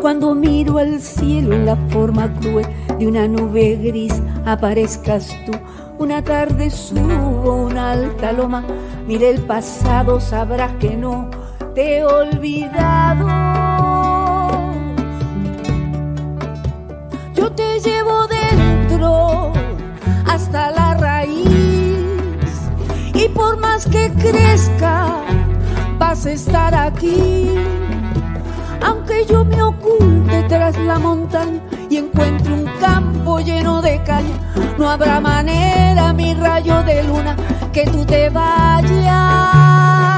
cuando miro al cielo en la forma cruel de una nube gris, aparezcas tú. Una tarde subo una alta loma, mire el pasado, sabrás que no te he olvidado. Yo te llevo dentro hasta la raíz y por más que crezca, vas a estar aquí. Aunque yo me oculte tras la montaña y encuentre un campo lleno de caña, no habrá manera, mi rayo de luna, que tú te vayas.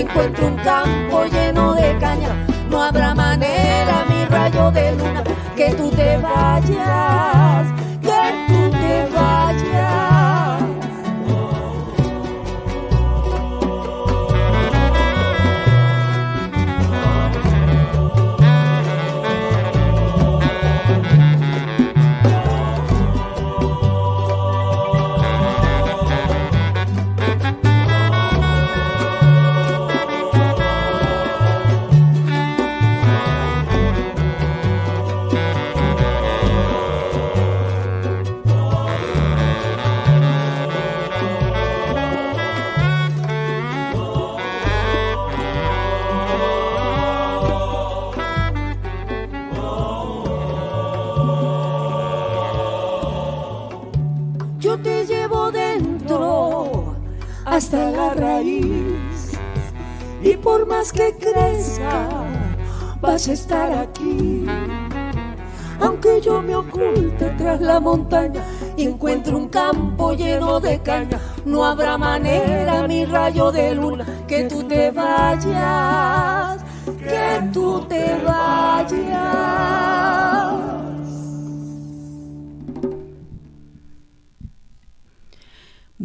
encuentro un campo lleno de caña, no habrá manera, mi rayo de luna, que tú te vayas. Estar aquí. Aunque yo me oculte tras la montaña y un campo lleno de caña, no habrá manera, mi rayo de luna, que tú te vayas, que tú te vayas.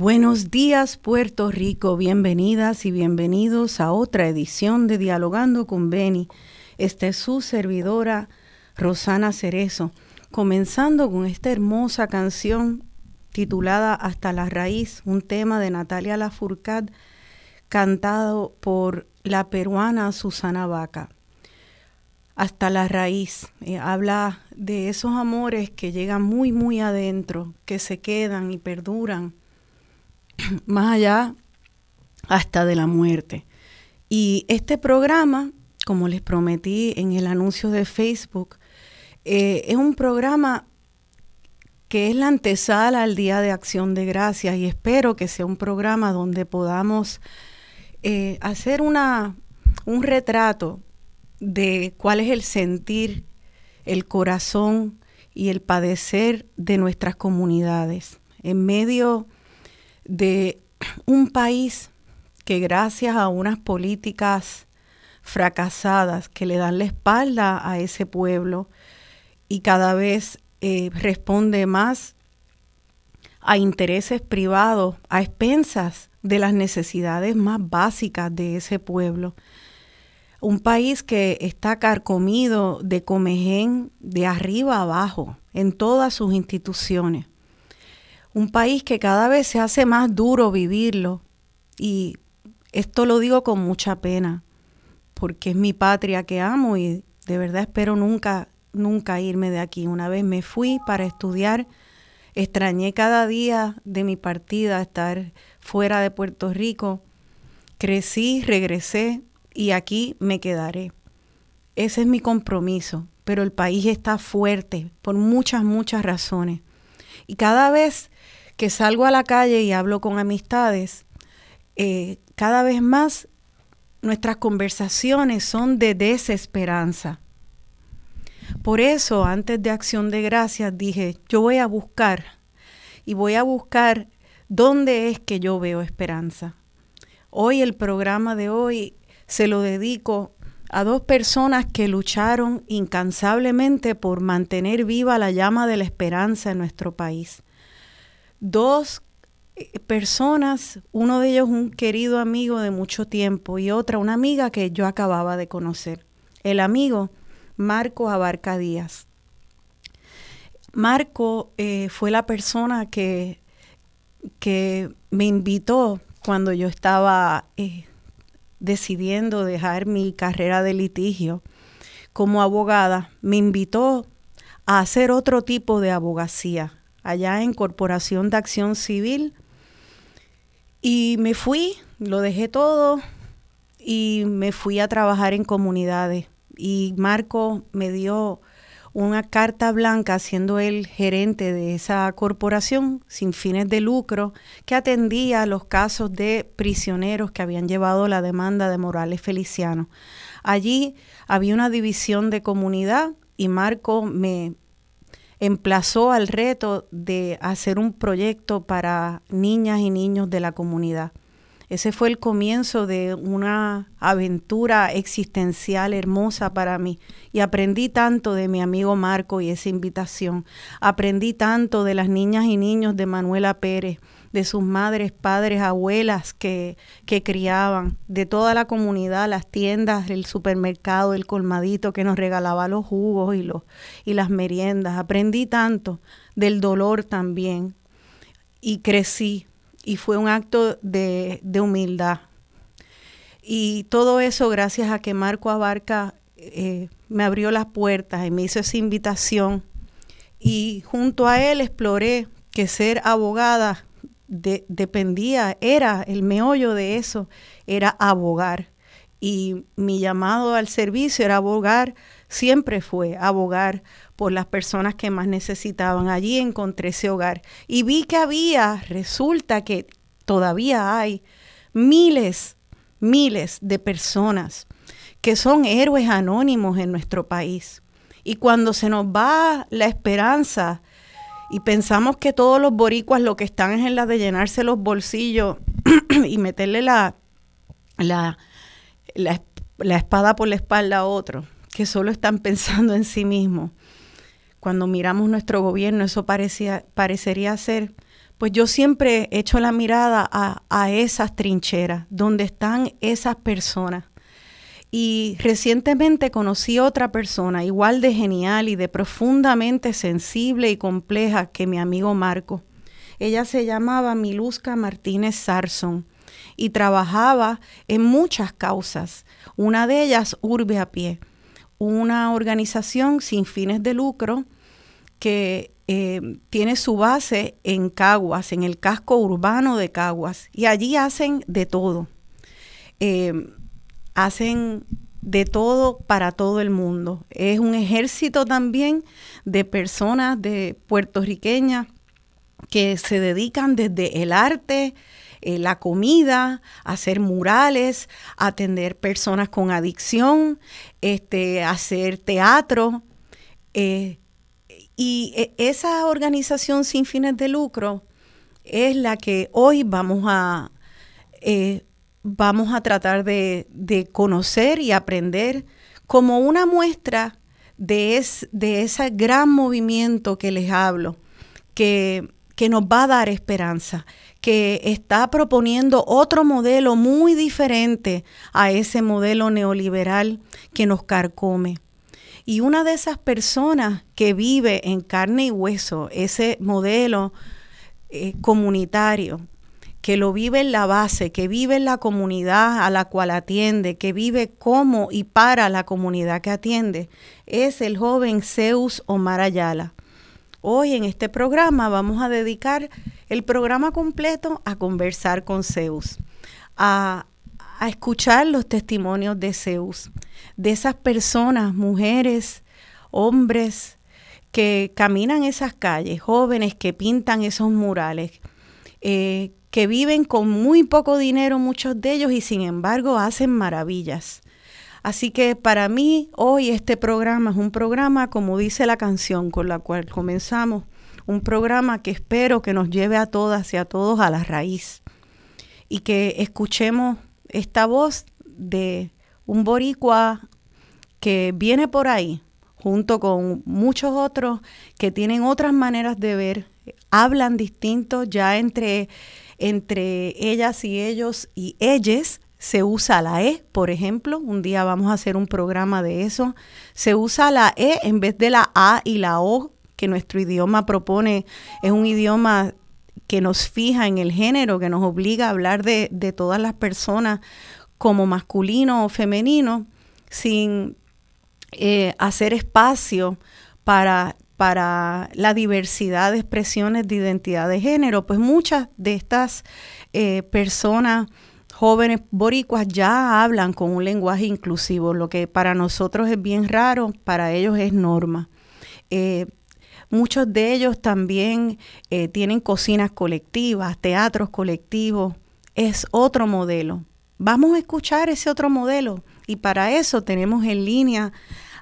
Buenos días Puerto Rico, bienvenidas y bienvenidos a otra edición de Dialogando con Beni esta es su servidora Rosana Cerezo, comenzando con esta hermosa canción titulada Hasta la raíz, un tema de Natalia Lafourcade cantado por la peruana Susana Vaca. Hasta la raíz. Eh, habla de esos amores que llegan muy, muy adentro, que se quedan y perduran más allá hasta de la muerte. Y este programa, como les prometí en el anuncio de Facebook, eh, es un programa que es la antesala al Día de Acción de Gracias y espero que sea un programa donde podamos eh, hacer una, un retrato de cuál es el sentir, el corazón y el padecer de nuestras comunidades en medio de un país que gracias a unas políticas fracasadas que le dan la espalda a ese pueblo y cada vez eh, responde más a intereses privados, a expensas de las necesidades más básicas de ese pueblo. Un país que está carcomido de comején de arriba abajo en todas sus instituciones. Un país que cada vez se hace más duro vivirlo y esto lo digo con mucha pena porque es mi patria que amo y de verdad espero nunca nunca irme de aquí. Una vez me fui para estudiar, extrañé cada día de mi partida estar fuera de Puerto Rico. Crecí, regresé y aquí me quedaré. Ese es mi compromiso, pero el país está fuerte por muchas, muchas razones. Y cada vez que salgo a la calle y hablo con amistades, eh, cada vez más nuestras conversaciones son de desesperanza. Por eso, antes de Acción de Gracias, dije, yo voy a buscar y voy a buscar dónde es que yo veo esperanza. Hoy el programa de hoy se lo dedico a dos personas que lucharon incansablemente por mantener viva la llama de la esperanza en nuestro país. Dos eh, personas, uno de ellos un querido amigo de mucho tiempo y otra una amiga que yo acababa de conocer. El amigo Marco Abarca Díaz. Marco eh, fue la persona que, que, me invitó cuando yo estaba eh, decidiendo dejar mi carrera de litigio como abogada, me invitó a hacer otro tipo de abogacía allá en Corporación de Acción Civil. Y me fui, lo dejé todo y me fui a trabajar en comunidades. Y Marco me dio una carta blanca siendo él gerente de esa corporación sin fines de lucro que atendía los casos de prisioneros que habían llevado la demanda de Morales Feliciano. Allí había una división de comunidad y Marco me emplazó al reto de hacer un proyecto para niñas y niños de la comunidad. Ese fue el comienzo de una aventura existencial hermosa para mí. Y aprendí tanto de mi amigo Marco y esa invitación. Aprendí tanto de las niñas y niños de Manuela Pérez, de sus madres, padres, abuelas que, que criaban, de toda la comunidad, las tiendas, el supermercado, el colmadito que nos regalaba los jugos y, los, y las meriendas. Aprendí tanto del dolor también. Y crecí y fue un acto de, humildad. Y todo eso gracias a que Marco Abarca eh, me abrió las puertas y me hizo esa invitación. Y junto a él exploré que ser abogada dependía, era el meollo de eso, era abogar. Y mi llamado al servicio era abogar, siempre fue abogar por las personas que más necesitaban. Allí encontré ese hogar y vi que había, resulta que todavía hay miles, miles de personas que son héroes anónimos en nuestro país. Y cuando se nos va la esperanza y pensamos que todos los boricuas lo que están es en la de llenarse los bolsillos y meterle la, la, la, espada por la espalda a otro, que solo están pensando en sí mismos cuando miramos nuestro gobierno, eso parecía, parecería ser, pues yo siempre echo la mirada a, a esas trincheras, donde están esas personas. Y recientemente conocí otra persona igual de genial y de profundamente sensible y compleja que mi amigo Marco. Ella se llamaba Miluska Martínez Sarson y trabajaba en muchas causas. Una de ellas, Urbe a Pie, una organización sin fines de lucro que eh, tiene su base en Caguas, en el casco urbano de Caguas, y allí hacen de todo. Eh, hacen de todo para todo el mundo. Es un ejército también de personas de puertorriqueñas que se dedican desde el arte, eh, la comida, hacer murales, atender personas con adicción, este, hacer teatro. Y e, esa organización sin fines de lucro es la que hoy vamos a, eh, vamos a tratar de, conocer y aprender como una muestra de, de ese gran movimiento que les hablo, que, que nos va a dar esperanza, que está proponiendo otro modelo muy diferente a ese modelo neoliberal que nos carcome. Y una de esas personas que vive en carne y hueso ese modelo eh, comunitario, que lo vive en la base, que vive en la comunidad a la cual atiende, que vive como y para la comunidad que atiende, es el joven Zeus Omar Ayala. Hoy en este programa vamos a dedicar el programa completo a conversar con Zeus, a, escuchar los testimonios de Zeus, de esas personas, mujeres, hombres, que caminan esas calles, jóvenes que pintan esos murales, eh, que viven con muy poco dinero muchos de ellos y sin embargo hacen maravillas. Así que para mí hoy este programa es un programa, como dice la canción con la cual comenzamos, un programa que espero que nos lleve a todas y a todos a la raíz y que escuchemos esta voz de un boricua que viene por ahí, junto con muchos otros que tienen otras maneras de ver, hablan distintos ya entre, entre ellas y ellos y ellas se usa la E, por ejemplo, un día vamos a hacer un programa de eso, se usa la E en vez de la A y la O que nuestro idioma propone, es un idioma que nos fija en el género, que nos obliga a hablar de, todas las personas como masculino o femenino, sin eh, hacer espacio para, para la diversidad de expresiones de identidad de género, pues muchas de estas eh, personas jóvenes boricuas ya hablan con un lenguaje inclusivo, lo que para nosotros es bien raro, para ellos es norma. Eh, muchos de ellos también eh, tienen cocinas colectivas, teatros colectivos, es otro modelo. Vamos a escuchar ese otro modelo y para eso tenemos en línea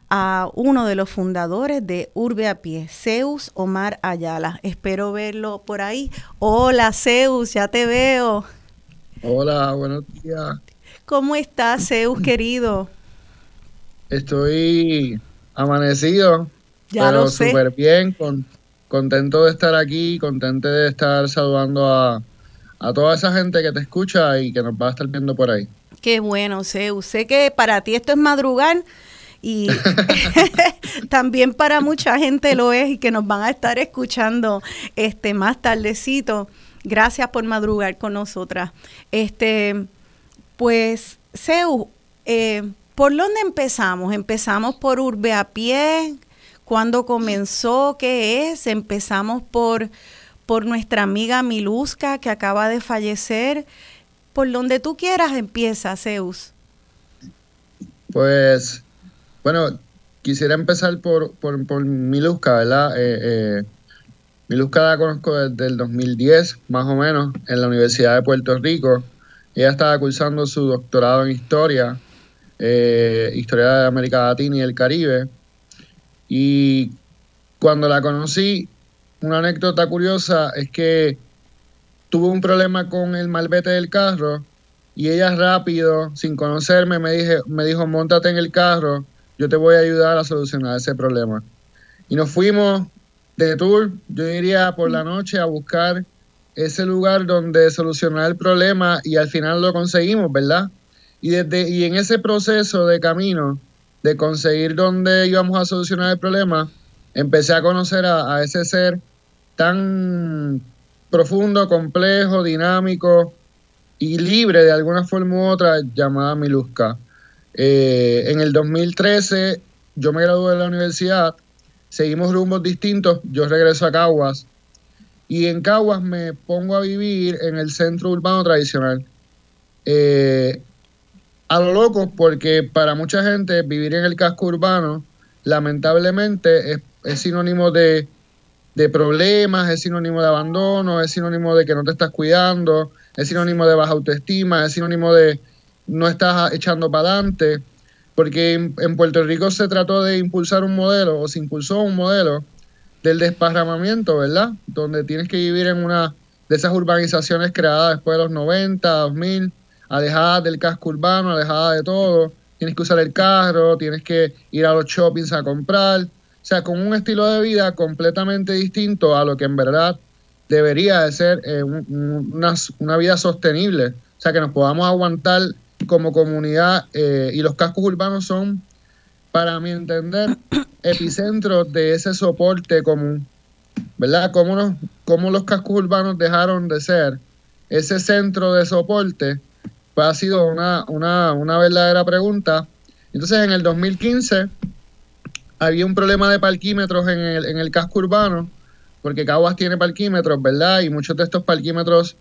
a uno de los fundadores de Urbe a Pie, Zeus Omar Ayala. Espero verlo por ahí. Hola Zeus, ya te veo. Hola, buenos días. ¿Cómo estás, Zeus, querido? Estoy amanecido, ya pero súper bien, con, contento de estar aquí, contento de estar saludando a, a toda esa gente que te escucha y que nos va a estar viendo por ahí. Qué bueno, Zeus. Sé que para ti esto es madrugar y también para mucha gente lo es y que nos van a estar escuchando este más tardecito. Gracias por madrugar con nosotras. Este, pues, Seu, eh, ¿por dónde empezamos? Empezamos por Urbe a Pie, ¿cuándo comenzó? ¿Qué es? Empezamos por, por nuestra amiga Miluska, que acaba de fallecer. Por donde tú quieras empieza, Zeus. Pues, bueno, quisiera empezar por, por, por Miluska, ¿verdad? Eh, eh, Miluska la conozco desde el 2010, más o menos, en la Universidad de Puerto Rico. Ella estaba cursando su doctorado en historia, eh, historia de América Latina y el Caribe. Y cuando la conocí, una anécdota curiosa es que tuvo un problema con el malvete del carro y ella rápido, sin conocerme, me, me dijo, montate en el carro, yo te voy a ayudar a solucionar ese problema. Y nos fuimos de tour, yo iría por la noche a buscar ese lugar donde solucionar el problema y al final lo conseguimos, ¿verdad? Y, desde, y en ese proceso de camino de conseguir dónde íbamos a solucionar el problema, empecé a conocer a, ese ser tan profundo, complejo, dinámico, y libre de alguna forma u otra llamada Miluska. Eh, en el 2013 yo me gradué de la universidad, seguimos rumbos distintos, yo regreso a Caguas y en Caguas me pongo a vivir en el centro urbano tradicional. Eh, a lo loco, porque para mucha gente vivir en el casco urbano, lamentablemente, es, sinónimo de, de, problemas, es sinónimo de abandono, es sinónimo de que no te estás cuidando, es sinónimo de baja autoestima, es sinónimo de no estás echando para adelante, porque en, Puerto Rico se trató de impulsar un modelo, o se impulsó un modelo del desparramamiento, ¿verdad? Donde tienes que vivir en una de esas urbanizaciones creadas después de los 90, 2000, alejadas del casco urbano, alejadas de todo. Tienes que usar el carro, tienes que ir a los shoppings a comprar. O sea, con un estilo de vida completamente distinto a lo que en verdad debería de ser eh, una, una, vida sostenible. O sea, que nos podamos aguantar como comunidad eh, y los cascos urbanos son, para mi entender, epicentros de ese soporte común. ¿Verdad? ¿Cómo, cómo los cascos urbanos dejaron de ser ese centro de soporte ha sido una, una, una verdadera pregunta. Entonces, en el 2015 había un problema de parquímetros en el, en el casco urbano, porque Caguas tiene parquímetros, ¿verdad? Y muchos de estos parquímetros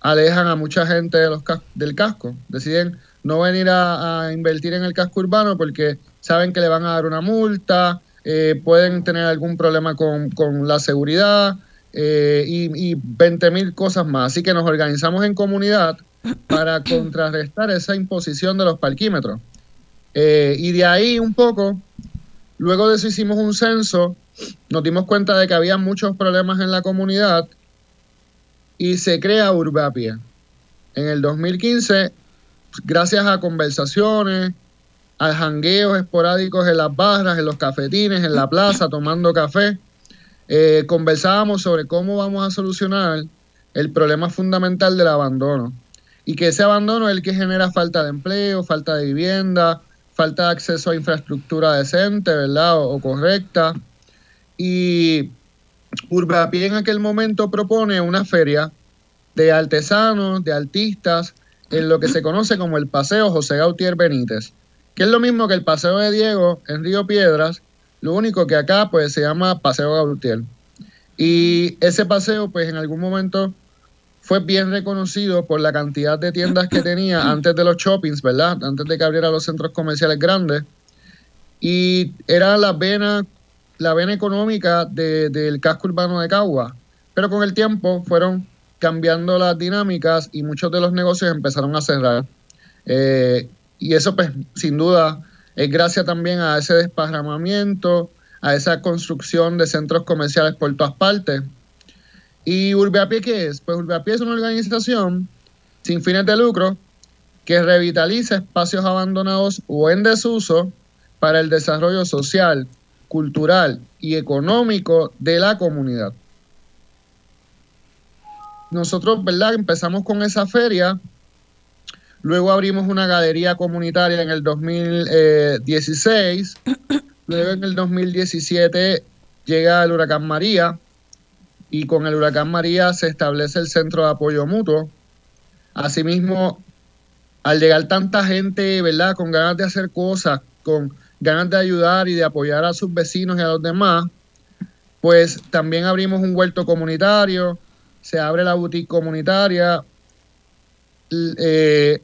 alejan a mucha gente de los del casco. Deciden no venir a, invertir en el casco urbano porque saben que le van a dar una multa, eh, pueden tener algún problema con, con la seguridad eh, y, y 20 mil cosas más. Así que nos organizamos en comunidad para contrarrestar esa imposición de los parquímetros. Eh, y de ahí un poco, luego de eso hicimos un censo, nos dimos cuenta de que había muchos problemas en la comunidad y se crea Urbapie. En el 2015, gracias a conversaciones, a jangueos esporádicos en las barras, en los cafetines, en la plaza, tomando café, eh, conversábamos sobre cómo vamos a solucionar el problema fundamental del abandono y que ese abandono es el que genera falta de empleo, falta de vivienda, falta de acceso a infraestructura decente, ¿verdad? O, correcta. Y Urbapi en aquel momento propone una feria de artesanos, de artistas, en lo que se conoce como el Paseo José Gautier Benítez, que es lo mismo que el Paseo de Diego en Río Piedras, lo único que acá pues se llama Paseo Gautier. Y ese paseo pues en algún momento fue bien reconocido por la cantidad de tiendas que tenía antes de los shoppings, ¿verdad? Antes de que abriera los centros comerciales grandes. Y era la vena, la vena económica del casco urbano de Cagua. Pero con el tiempo fueron cambiando las dinámicas y muchos de los negocios empezaron a cerrar. Eh, y eso, pues, sin duda, es gracias también a ese desparramamiento, a esa construcción de centros comerciales por todas partes ¿Y Urbeapie qué es? Pues Urbeapie es una organización sin fines de lucro que revitaliza espacios abandonados o en desuso para el desarrollo social, cultural y económico de la comunidad. Nosotros, ¿verdad? Empezamos con esa feria, luego abrimos una galería comunitaria en el 2016, luego en el 2017 llega el huracán María, y con el huracán María se establece el centro de apoyo mutuo. Asimismo, al llegar tanta gente, ¿verdad? Con ganas de hacer cosas, con ganas de ayudar y de apoyar a sus vecinos y a los demás, pues también abrimos un huerto comunitario, se abre la boutique comunitaria eh,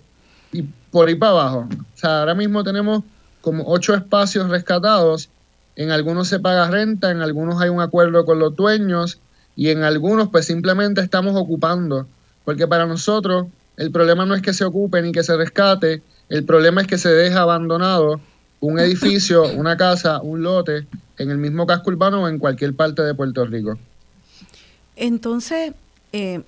y por ahí para abajo. O sea, ahora mismo tenemos como ocho espacios rescatados, en algunos se paga renta, en algunos hay un acuerdo con los dueños, y en algunos pues simplemente estamos ocupando, porque para nosotros el problema no es que se ocupe ni que se rescate, el problema es que se deja abandonado un edificio, una casa, un lote en el mismo casco urbano o en cualquier parte de Puerto Rico. Entonces, eh,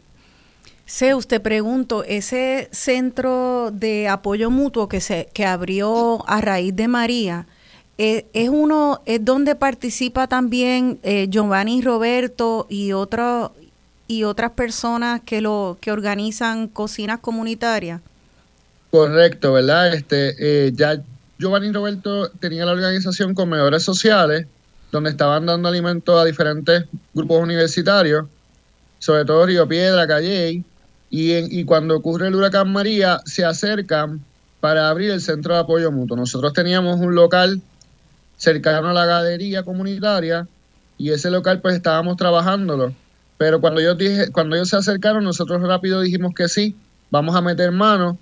sé, usted pregunto, ese centro de apoyo mutuo que se que abrió a raíz de María, eh, es uno, es donde participa también eh, Giovanni Roberto y otros y otras personas que lo que organizan cocinas comunitarias. Correcto, ¿verdad? Este, eh, ya Giovanni Roberto tenía la organización Comedores Sociales, donde estaban dando alimento a diferentes grupos universitarios, sobre todo Río Piedra, Calle, y, y cuando ocurre el huracán María se acercan para abrir el centro de apoyo mutuo. Nosotros teníamos un local cercano a la galería comunitaria y ese local pues estábamos trabajándolo. Pero cuando ellos, dije, cuando ellos se acercaron, nosotros rápido dijimos que sí, vamos a meter mano.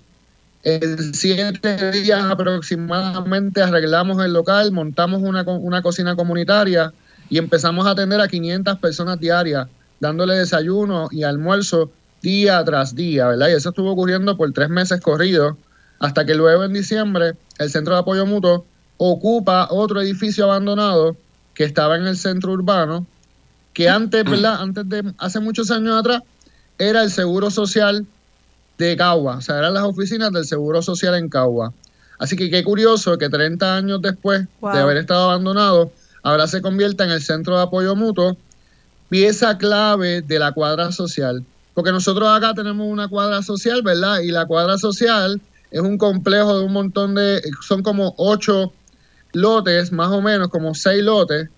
En siete días aproximadamente arreglamos el local, montamos una, una cocina comunitaria y empezamos a atender a 500 personas diarias, dándole desayuno y almuerzo día tras día, ¿verdad? Y eso estuvo ocurriendo por tres meses corridos, hasta que luego en diciembre el Centro de Apoyo Mutuo ocupa otro edificio abandonado que estaba en el centro urbano, que antes, ¿verdad? Antes de, hace muchos años atrás, era el Seguro Social de Cagua, o sea, eran las oficinas del Seguro Social en Cagua. Así que qué curioso que 30 años después de haber estado abandonado, ahora se convierta en el Centro de Apoyo Mutuo, pieza clave de la cuadra social. Porque nosotros acá tenemos una cuadra social, ¿verdad? Y la cuadra social es un complejo de un montón de, son como ocho lotes, más o menos, como seis lotes,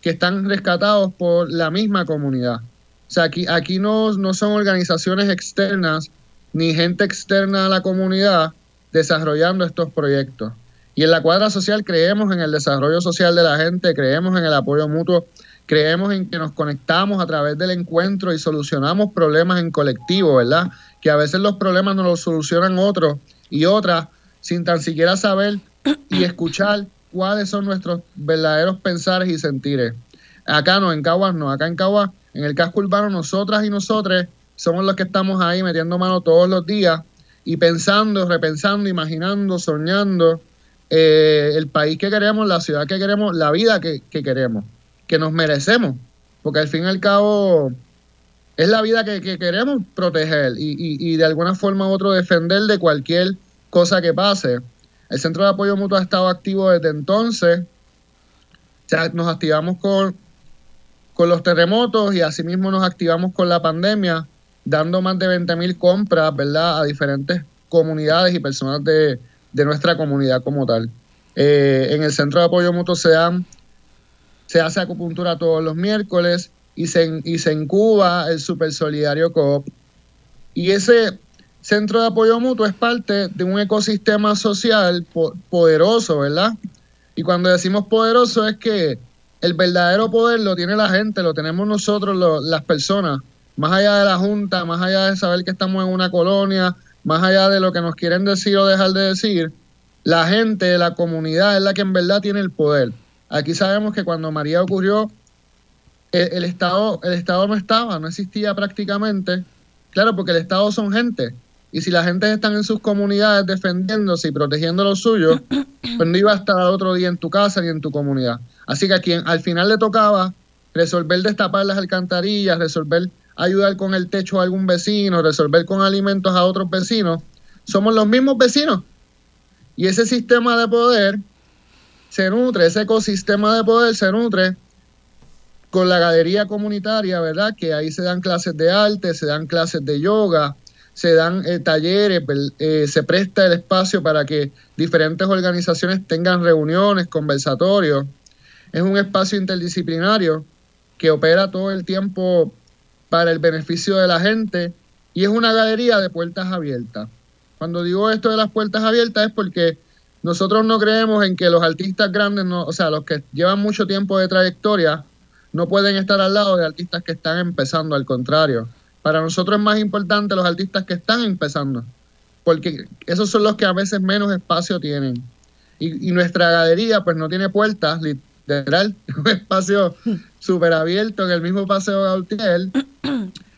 que están rescatados por la misma comunidad. O sea, aquí, aquí no, no son organizaciones externas ni gente externa a la comunidad desarrollando estos proyectos. Y en la cuadra social creemos en el desarrollo social de la gente, creemos en el apoyo mutuo, creemos en que nos conectamos a través del encuentro y solucionamos problemas en colectivo, ¿verdad? Que a veces los problemas nos los solucionan otros y otras sin tan siquiera saber y escuchar cuáles son nuestros verdaderos pensares y sentires. Acá no, en Caguas no, acá en Caguas, en el casco urbano, nosotras y nosotros somos los que estamos ahí metiendo mano todos los días y pensando, repensando, imaginando, soñando eh, el país que queremos, la ciudad que queremos, la vida que, queremos, que nos merecemos, porque al fin y al cabo es la vida que, queremos proteger y, y, de alguna forma u otra defender de cualquier cosa que pase. El Centro de Apoyo Mutuo ha estado activo desde entonces. O nos activamos con, con los terremotos y asimismo nos activamos con la pandemia, dando más de 20 mil compras, ¿verdad?, a diferentes comunidades y personas de, nuestra comunidad como tal. Eh, en el Centro de Apoyo Mutuo se, se hace acupuntura todos los miércoles y se, y se incuba el Super Solidario Coop. Y ese Centro de Apoyo Mutuo es parte de un ecosistema social poderoso, ¿verdad? Y cuando decimos poderoso es que el verdadero poder lo tiene la gente, lo tenemos nosotros, las personas, más allá de la Junta, más allá de saber que estamos en una colonia, más allá de lo que nos quieren decir o dejar de decir, la gente, la comunidad es la que en verdad tiene el poder. Aquí sabemos que cuando María ocurrió, el, Estado, el Estado no estaba, no existía prácticamente. Claro, porque el Estado son gente. Y si la gente está en sus comunidades defendiéndose y protegiendo lo suyo, pues no iba a estar otro día en tu casa ni en tu comunidad. Así que a quien al final le tocaba resolver destapar las alcantarillas, resolver ayudar con el techo a algún vecino, resolver con alimentos a otros vecinos, somos los mismos vecinos. Y ese sistema de poder se nutre, ese ecosistema de poder se nutre con la galería comunitaria, ¿verdad? Que ahí se dan clases de arte, se dan clases de yoga, se dan eh, talleres, eh, se presta el espacio para que diferentes organizaciones tengan reuniones, conversatorios. Es un espacio interdisciplinario que opera todo el tiempo para el beneficio de la gente y es una galería de puertas abiertas. Cuando digo esto de las puertas abiertas es porque nosotros no creemos en que los artistas grandes, no, o sea, los que llevan mucho tiempo de trayectoria, no pueden estar al lado de artistas que están empezando, al contrario para nosotros es más importante los artistas que están empezando, porque esos son los que a veces menos espacio tienen. Y, nuestra galería pues no tiene puertas, literal, un espacio súper abierto en el mismo Paseo Gautier.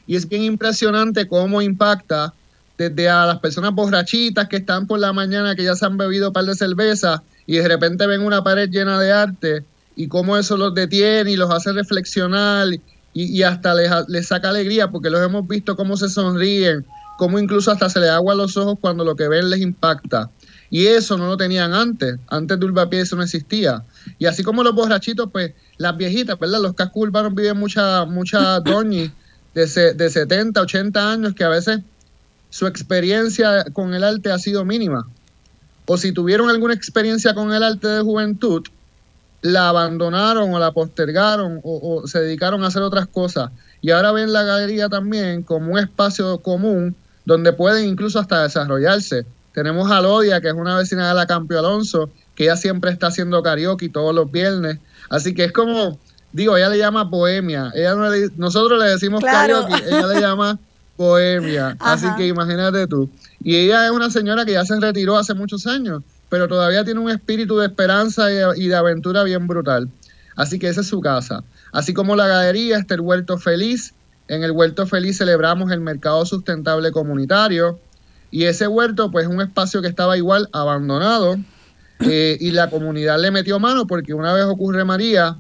Y es bien impresionante cómo impacta desde a las personas borrachitas que están por la mañana, que ya se han bebido un par de cervezas y de repente ven una pared llena de arte y cómo eso los detiene y los hace reflexionar y, hasta les, saca alegría porque los hemos visto cómo se sonríen, cómo incluso hasta se les agua los ojos cuando lo que ven les impacta. Y eso no lo tenían antes, antes de Urbapié eso no existía. Y así como los borrachitos, pues las viejitas, ¿verdad? Los cascos urbanos viven muchas mucha doñis de, de 70, 80 años que a veces su experiencia con el arte ha sido mínima. O si tuvieron alguna experiencia con el arte de juventud, la abandonaron o la postergaron o, se dedicaron a hacer otras cosas. Y ahora ven la galería también como un espacio común donde pueden incluso hasta desarrollarse. Tenemos a Lodia, que es una vecina de la Campio Alonso, que ella siempre está haciendo karaoke todos los viernes. Así que es como, digo, ella le llama bohemia. Ella nosotros le decimos karaoke, ella le llama bohemia. Así que imagínate tú. Y ella es una señora que ya se retiró hace muchos años, pero todavía tiene un espíritu de esperanza y de aventura bien brutal. Así que esa es su casa. Así como la galería está el Huerto Feliz. En el Huerto Feliz celebramos el mercado sustentable comunitario. Y ese huerto, pues, es un espacio que estaba igual abandonado. Eh, y la comunidad le metió mano porque una vez ocurre María,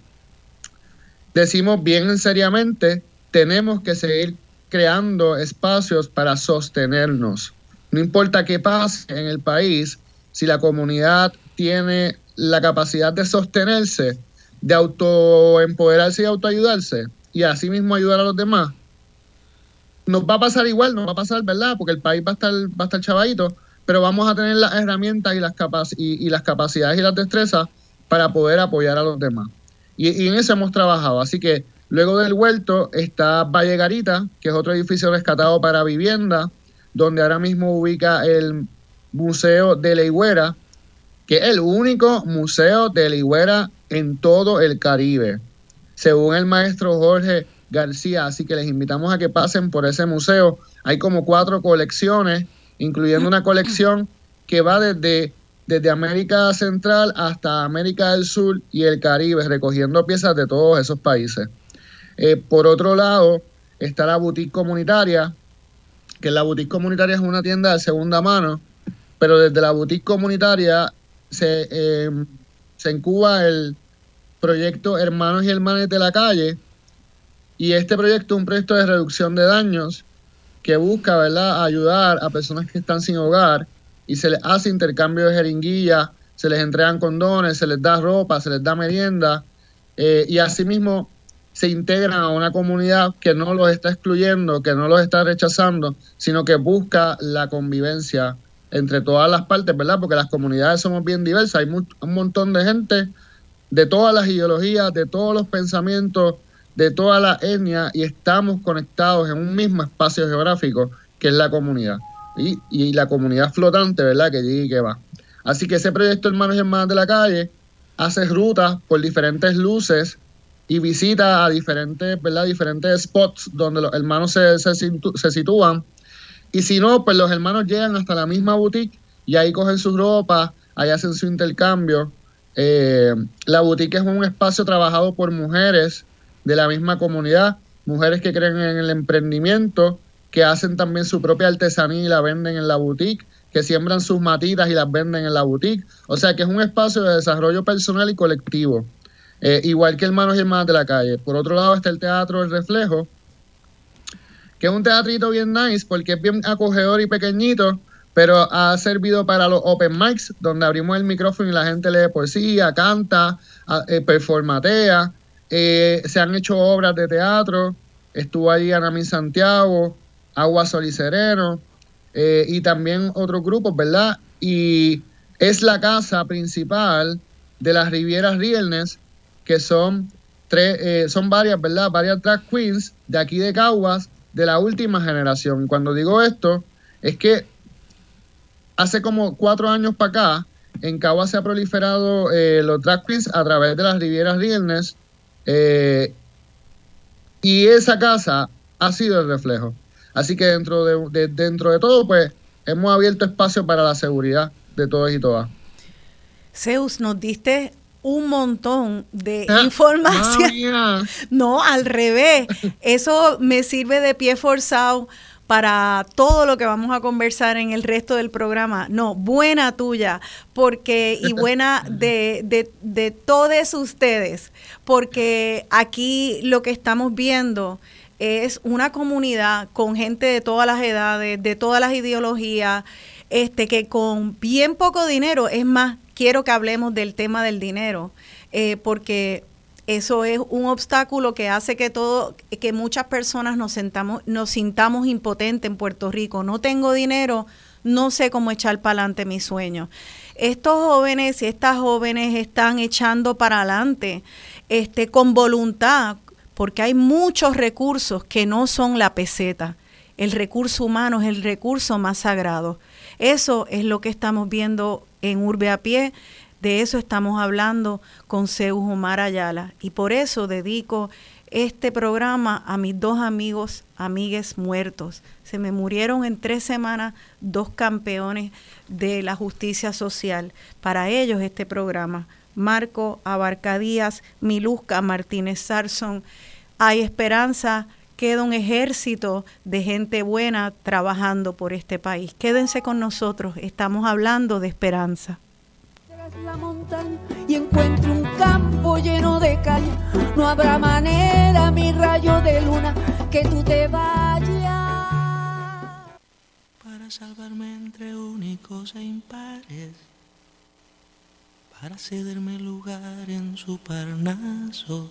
decimos bien seriamente, tenemos que seguir creando espacios para sostenernos. No importa qué pase en el país, si la comunidad tiene la capacidad de sostenerse, de autoempoderarse y autoayudarse y así mismo ayudar a los demás, nos va a pasar igual, nos va a pasar, ¿verdad? Porque el país va a estar, va a estar chavadito, pero vamos a tener las herramientas y las, y, las capacidades y las destrezas para poder apoyar a los demás. Y, en eso hemos trabajado. Así que luego del huerto está Valle Garita, que es otro edificio rescatado para vivienda, donde ahora mismo ubica el Museo de la Higuera, que es el único museo de la higuera en todo el Caribe, según el maestro Jorge García. Así que les invitamos a que pasen por ese museo. Hay como cuatro colecciones, incluyendo una colección que va desde, desde América Central hasta América del Sur y el Caribe, recogiendo piezas de todos esos países. Eh, por otro lado, está la boutique comunitaria, que la boutique comunitaria es una tienda de segunda mano, pero desde la boutique comunitaria se, eh, se encuba el proyecto Hermanos y Hermanas de la Calle. Y este proyecto es un proyecto de reducción de daños que busca ¿verdad? ayudar a personas que están sin hogar y se les hace intercambio de jeringuillas, se les entregan condones, se les da ropa, se les da merienda eh, y asimismo se integran a una comunidad que no los está excluyendo, que no los está rechazando, sino que busca la convivencia entre todas las partes, ¿verdad? Porque las comunidades somos bien diversas, hay un montón de gente de todas las ideologías, de todos los pensamientos, de toda la etnia y estamos conectados en un mismo espacio geográfico que es la comunidad. Y, y la comunidad flotante, ¿verdad? Que llega y que va. Así que ese proyecto Hermanos y Hermanas de la Calle hace rutas por diferentes luces y visita a diferentes, ¿verdad? diferentes spots donde los hermanos se, se, se sitúan y si no, pues los hermanos llegan hasta la misma boutique y ahí cogen sus ropa, ahí hacen su intercambio. Eh, la boutique es un espacio trabajado por mujeres de la misma comunidad, mujeres que creen en el emprendimiento, que hacen también su propia artesanía y la venden en la boutique, que siembran sus matitas y las venden en la boutique. O sea que es un espacio de desarrollo personal y colectivo, eh, igual que Hermanos y Hermanas de la Calle. Por otro lado está el Teatro El Reflejo, que es un teatrito bien nice porque es bien acogedor y pequeñito, pero ha servido para los open mics, donde abrimos el micrófono y la gente lee poesía, canta, eh, performatea. Eh, se han hecho obras de teatro, estuvo allí Anami Santiago, Agua Sol y Sereno, eh, y también otros grupos, ¿verdad? Y es la casa principal de las Rivieras Rielnes, que son tres, son varias, ¿verdad? Varias drag queens de aquí de Caguas de la última generación. Cuando digo esto, es que hace como cuatro años para acá, en Cagua se ha proliferado eh, los drag queens a través de las Rivieras Rielnes. Eh, y esa casa ha sido el reflejo. Así que dentro de, dentro de todo, pues hemos abierto espacio para la seguridad de todos y todas. Zeus, nos diste un montón de ah, información. no, al revés. Eso me sirve de pie forzado para todo lo que vamos a conversar en el resto del programa. No, buena tuya, porque y buena de, de, de todos ustedes, porque aquí lo que estamos viendo es una comunidad con gente de todas las edades, de todas las ideologías, este que con bien poco dinero, es más, quiero que hablemos del tema del dinero, eh, porque eso es un obstáculo que hace que todo, que muchas personas nos sentamos, nos sintamos impotentes en Puerto Rico. No tengo dinero, no sé cómo echar para adelante mis sueños. Estos jóvenes y estas jóvenes están echando para adelante, este, con voluntad, porque hay muchos recursos que no son la peseta. el recurso humano es el recurso más sagrado. Eso es lo que estamos viendo en Urbe a Pie, de eso estamos hablando con Zeus Omar Ayala. Y por eso dedico este programa a mis dos amigos, amigues muertos. Se me murieron en tres semanas dos campeones de la justicia social. Para ellos este programa. Marco Abarcadías, Milusca Martínez Sarson. Hay esperanza queda un ejército de gente buena trabajando por este país. Quédense con nosotros, estamos hablando de esperanza. La montaña y encuentro un campo lleno de calle. No habrá manera, mi rayo de luna, que tú te vayas. Para salvarme entre únicos e impares, para cederme lugar en su parnaso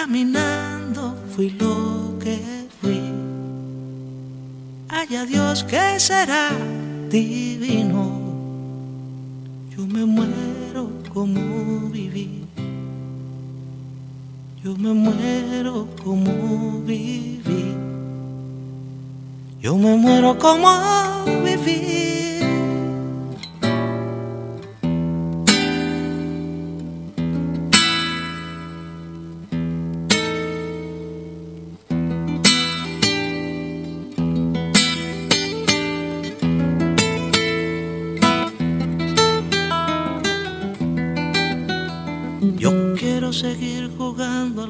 Caminando fui lo que fui. Haya Dios que será divino. Yo me muero como viví. Yo me muero como viví. Yo me muero como viví.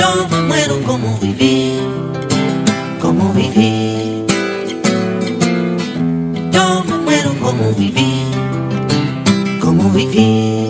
Yo me muero como vivir, como vivir. Yo me muero como vivir, como vivir.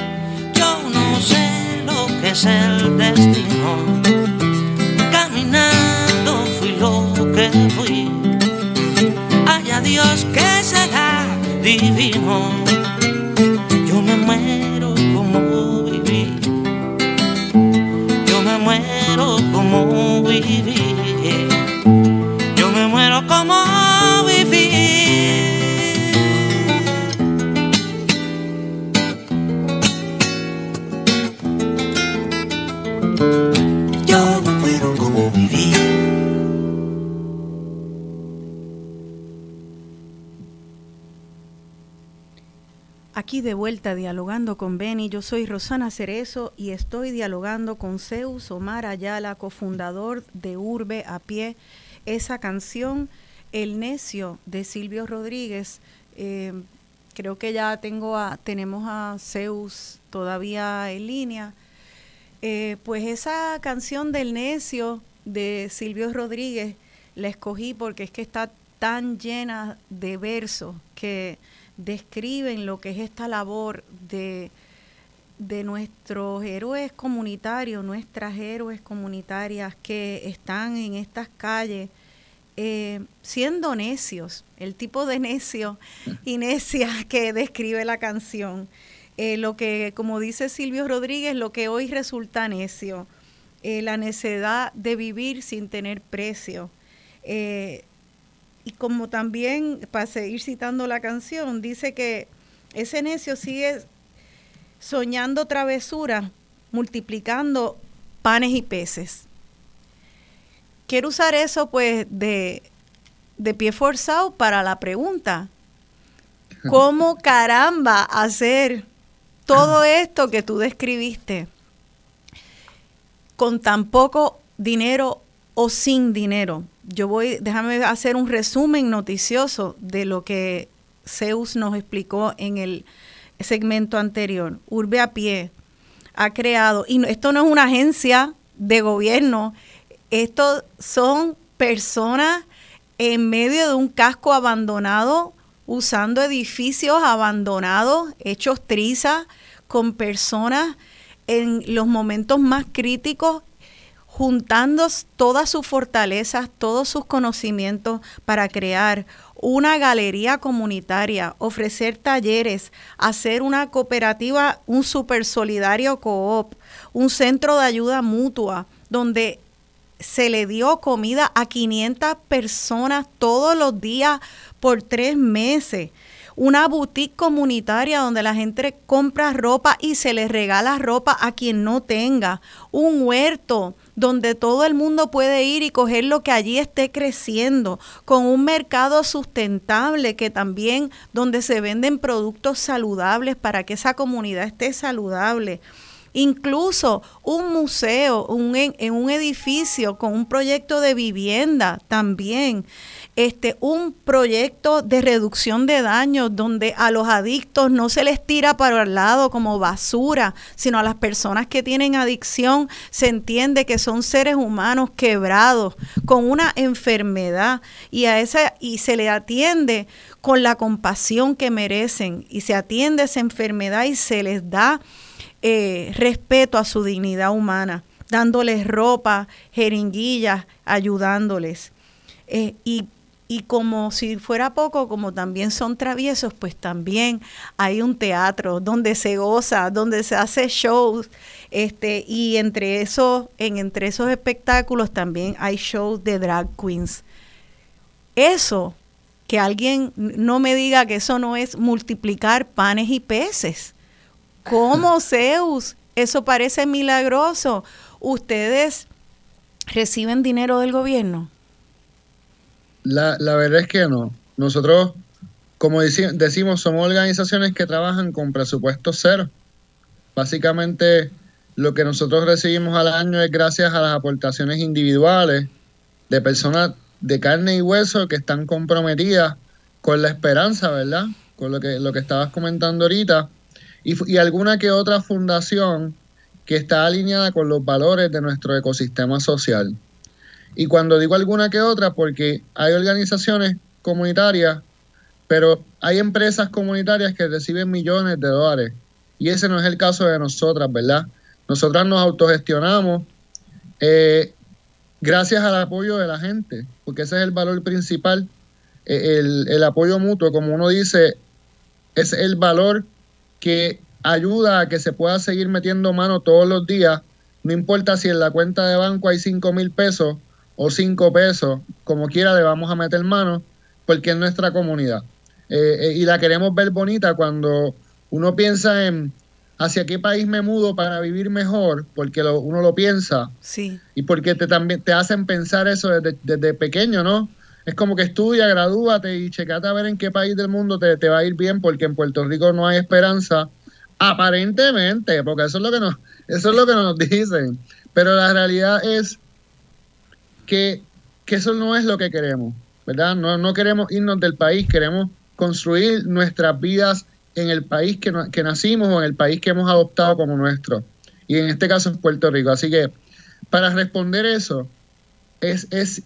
Sé lo que es el destino. Caminando fui lo que fui. Haya Dios que será divino. Yo me muero como viví. Yo me muero como viví. Aquí de vuelta dialogando con Beni, yo soy Rosana Cerezo y estoy dialogando con Zeus Omar Ayala, cofundador de Urbe a Pie. Esa canción, El Necio, de Silvio Rodríguez. Eh, creo que ya tengo a, tenemos a Zeus todavía en línea. Eh, pues esa canción del Necio de Silvio Rodríguez la escogí porque es que está tan llena de versos que describen lo que es esta labor de, de nuestros héroes comunitarios, nuestras héroes comunitarias que están en estas calles eh, siendo necios, el tipo de necio y necia que describe la canción. Eh, lo que, como dice Silvio Rodríguez, lo que hoy resulta necio, eh, la necesidad de vivir sin tener precio, y como también, para seguir citando la canción, dice que ese necio sigue soñando travesuras, multiplicando panes y peces. Quiero usar eso pues de, de pie forzado para la pregunta. ¿Cómo caramba hacer todo esto que tú describiste con tan poco dinero o sin dinero? Yo voy, déjame hacer un resumen noticioso de lo que Zeus nos explicó en el segmento anterior. Urbe a pie ha creado, y esto no es una agencia de gobierno, esto son personas en medio de un casco abandonado, usando edificios abandonados, hechos trizas, con personas en los momentos más críticos juntando todas sus fortalezas, todos sus conocimientos para crear una galería comunitaria, ofrecer talleres, hacer una cooperativa, un super solidario coop, un centro de ayuda mutua, donde se le dio comida a 500 personas todos los días por tres meses. Una boutique comunitaria donde la gente compra ropa y se le regala ropa a quien no tenga. Un huerto donde todo el mundo puede ir y coger lo que allí esté creciendo, con un mercado sustentable que también donde se venden productos saludables para que esa comunidad esté saludable. Incluso un museo un, en un edificio con un proyecto de vivienda también este, un proyecto de reducción de daños donde a los adictos no se les tira para el lado como basura, sino a las personas que tienen adicción se entiende que son seres humanos quebrados con una enfermedad y a esa y se le atiende con la compasión que merecen y se atiende esa enfermedad y se les da eh, respeto a su dignidad humana, dándoles ropa, jeringuillas, ayudándoles. Eh, y y como si fuera poco, como también son traviesos, pues también hay un teatro donde se goza, donde se hace shows, este, y entre esos, en, entre esos espectáculos también hay shows de drag queens. Eso, que alguien no me diga que eso no es multiplicar panes y peces. ¿Cómo Zeus? Eso parece milagroso. ¿Ustedes reciben dinero del gobierno? La, la verdad es que no. Nosotros, como decimos, somos organizaciones que trabajan con presupuesto cero. Básicamente, lo que nosotros recibimos al año es gracias a las aportaciones individuales de personas de carne y hueso que están comprometidas con la esperanza, ¿verdad? Con lo que, lo que estabas comentando ahorita. Y, y alguna que otra fundación que está alineada con los valores de nuestro ecosistema social. Y cuando digo alguna que otra, porque hay organizaciones comunitarias, pero hay empresas comunitarias que reciben millones de dólares. Y ese no es el caso de nosotras, ¿verdad? Nosotras nos autogestionamos eh, gracias al apoyo de la gente, porque ese es el valor principal. Eh, el, el apoyo mutuo, como uno dice, es el valor que ayuda a que se pueda seguir metiendo mano todos los días, no importa si en la cuenta de banco hay 5 mil pesos o cinco pesos, como quiera le vamos a meter mano, porque es nuestra comunidad. Eh, eh, y la queremos ver bonita cuando uno piensa en hacia qué país me mudo para vivir mejor, porque uno lo piensa. Sí. Y porque te, también te hacen pensar eso desde, desde pequeño, ¿no? es como que estudia, gradúate y checate a ver en qué país del mundo te, te va a ir bien, porque en Puerto Rico no hay esperanza, aparentemente, porque eso es lo que nos, eso es lo que nos dicen. Pero la realidad es que, eso no es lo que queremos, ¿verdad? No, no queremos irnos del país, queremos construir nuestras vidas en el país que, que nacimos o en el país que hemos adoptado como nuestro. Y en este caso es Puerto Rico. Así que para responder eso, es, es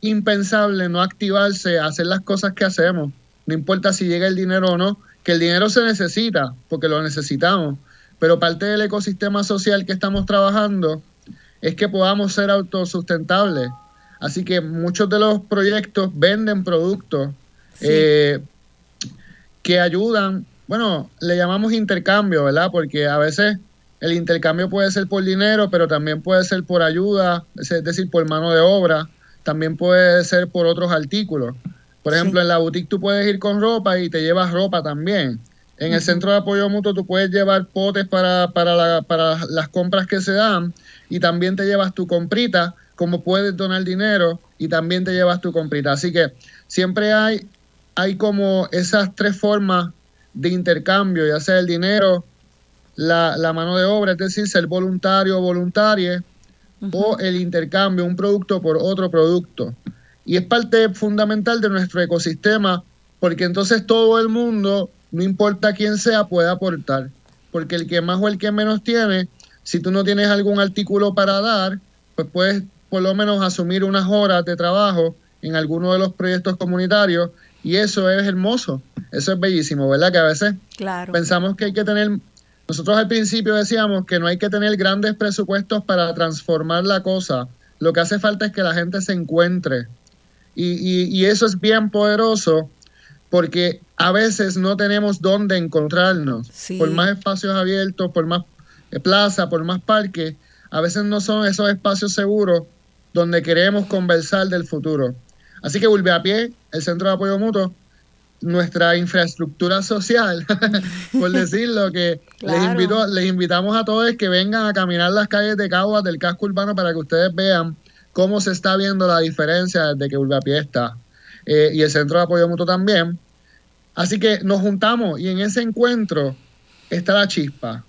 impensable no activarse hacer las cosas que hacemos. No importa si llega el dinero o no, que el dinero se necesita, porque lo necesitamos. Pero parte del ecosistema social que estamos trabajando es que podamos ser autosustentables. Así que muchos de los proyectos venden productos eh, que ayudan, bueno, le llamamos intercambio, ¿verdad? Porque a veces el intercambio puede ser por dinero, pero también puede ser por ayuda, es decir, por mano de obra, también puede ser por otros artículos. Por ejemplo, en la boutique tú puedes ir con ropa y te llevas ropa también. En el centro de apoyo mutuo tú puedes llevar potes para, para, para las compras que se dan y también te llevas tu comprita, como puedes donar dinero y también te llevas tu comprita. Así que siempre hay, hay como esas tres formas de intercambio, ya sea el dinero, la, la mano de obra, es decir, ser voluntario o voluntaria, o el intercambio, un producto por otro producto. Y es parte fundamental de nuestro ecosistema, porque entonces todo el mundo, no importa quién sea, puede aportar. Porque el que más o el que menos tiene, si tú no tienes algún artículo para dar, pues puedes por lo menos asumir unas horas de trabajo en alguno de los proyectos comunitarios y eso es hermoso, eso es bellísimo, ¿verdad? Que a veces pensamos que hay que tener nosotros al principio decíamos que no hay que tener grandes presupuestos para transformar la cosa. Lo que hace falta es que la gente se encuentre. Y, eso es bien poderoso porque a veces no tenemos dónde encontrarnos. Por más espacios abiertos, por más plaza, por más parques, a veces no son esos espacios seguros donde queremos conversar del futuro. Así que vuelve a pie, el Centro de Apoyo Mutuo nuestra infraestructura social, por decirlo, que les, invito, les invitamos a todos que vengan a caminar las calles de Caguas del casco urbano para que ustedes vean cómo se está viendo la diferencia desde que Pie está. Eh, y el Centro de Apoyo Mutuo también. Así que nos juntamos y en ese encuentro está la chispa.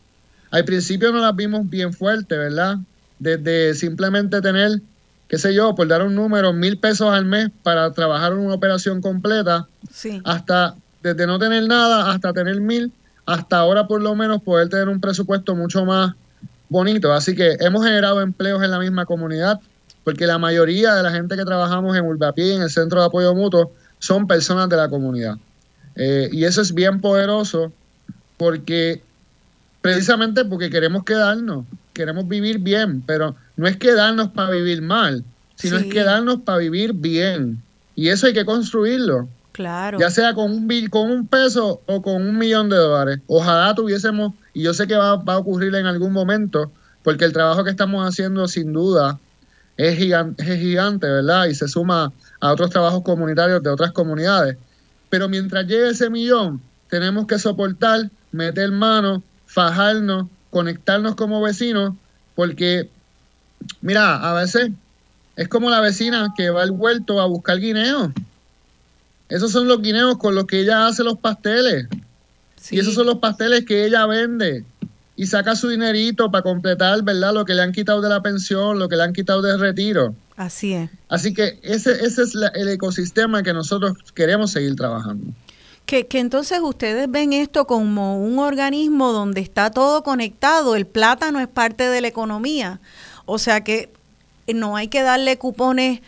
Al principio no las vimos bien fuerte, ¿verdad? Desde simplemente tener qué sé yo, por dar un número, mil pesos al mes para trabajar una operación completa, hasta desde no tener nada hasta tener mil, hasta ahora por lo menos poder tener un presupuesto mucho más bonito. Así que hemos generado empleos en la misma comunidad, porque la mayoría de la gente que trabajamos en Urbapié, en el Centro de Apoyo Mutuo, son personas de la comunidad. Eh, y eso es bien poderoso porque precisamente porque queremos quedarnos, queremos vivir bien, pero no es quedarnos para vivir mal, sino es quedarnos para vivir bien. Y eso hay que construirlo. Claro. Ya sea con un, con un peso o con un millón de dólares. Ojalá tuviésemos, y yo sé que va, a ocurrir en algún momento, porque el trabajo que estamos haciendo sin duda es gigante, es gigante, ¿verdad? Y se suma a otros trabajos comunitarios de otras comunidades. Pero mientras llegue ese millón, tenemos que soportar, meter mano, fajarnos, conectarnos como vecinos, porque Mira, a veces es como la vecina que va al huerto a buscar guineos. Esos son los guineos con los que ella hace los pasteles. Y esos son los pasteles que ella vende. Y saca su dinerito para completar, ¿verdad? Lo que le han quitado de la pensión, lo que le han quitado del retiro. Así es. Así que ese, ese es el ecosistema que nosotros queremos seguir trabajando. Que, que, entonces ustedes ven esto como un organismo donde está todo conectado. El plátano es parte de la economía. O sea que no hay que darle cupones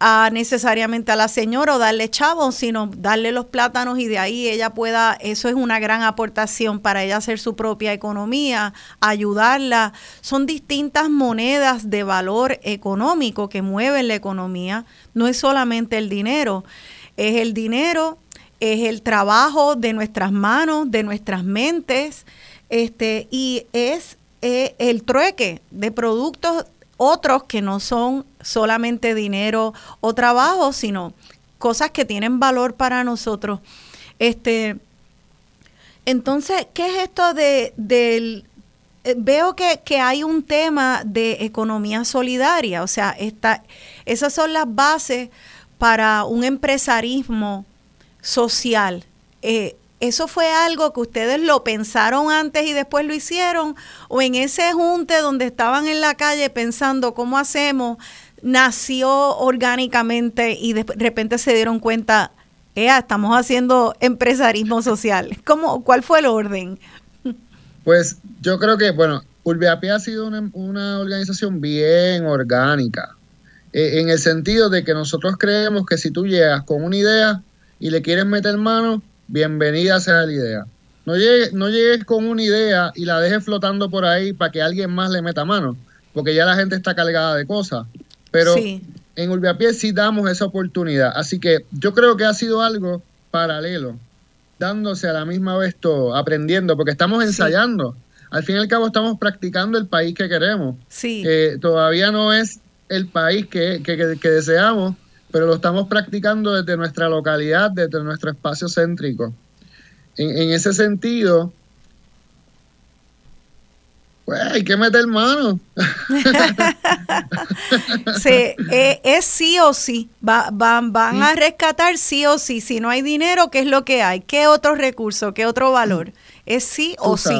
a necesariamente a la señora o darle chavos, sino darle los plátanos y de ahí ella pueda, eso es una gran aportación para ella hacer su propia economía, ayudarla. Son distintas monedas de valor económico que mueven la economía, no es solamente el dinero, es el dinero, es el trabajo de nuestras manos, de nuestras mentes, este, y es eh, el trueque de productos otros que no son solamente dinero o trabajo, sino cosas que tienen valor para nosotros. Este, entonces, ¿qué es esto de, del... Eh, veo que, que, hay un tema de economía solidaria, o sea, esta, esas son las bases para un empresarismo social. Eh, ¿Eso fue algo que ustedes lo pensaron antes y después lo hicieron? ¿O en ese junte donde estaban en la calle pensando cómo hacemos, nació orgánicamente y de repente se dieron cuenta, estamos haciendo empresarismo social? ¿Cómo, ¿Cuál fue el orden? Pues yo creo que, bueno, Urbiapi ha sido una, organización bien orgánica, eh, en el sentido de que nosotros creemos que si tú llegas con una idea y le quieres meter mano, bienvenida sea la idea. No llegues, no llegues con una idea y la dejes flotando por ahí para que alguien más le meta mano, porque ya la gente está cargada de cosas. Pero en Urbiapié sí damos esa oportunidad. Así que yo creo que ha sido algo paralelo, dándose a la misma vez todo, aprendiendo, porque estamos ensayando. Al fin y al cabo estamos practicando el país que queremos. Sí. todavía no es el país que, que deseamos, pero lo estamos practicando desde nuestra localidad, desde nuestro espacio céntrico. En, ese sentido, pues hay que meter mano. sí, eh, es sí o sí. van a rescatar sí o sí. Si no hay dinero, ¿qué es lo que hay? ¿Qué otro recurso? ¿Qué otro valor? Es sí o sí.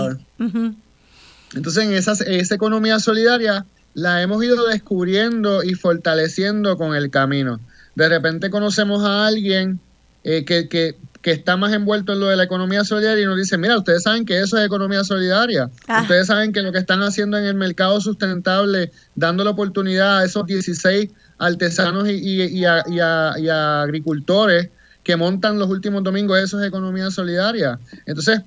Entonces, en esa economía solidaria la hemos ido descubriendo y fortaleciendo con el camino de repente conocemos a alguien eh, que, que, está más envuelto en lo de la economía solidaria y nos dice, mira, ustedes saben que eso es economía solidaria. Ah. Ustedes saben que lo que están haciendo en el mercado sustentable, dando la oportunidad a esos 16 artesanos y, agricultores que montan los últimos domingos, eso es economía solidaria. Entonces,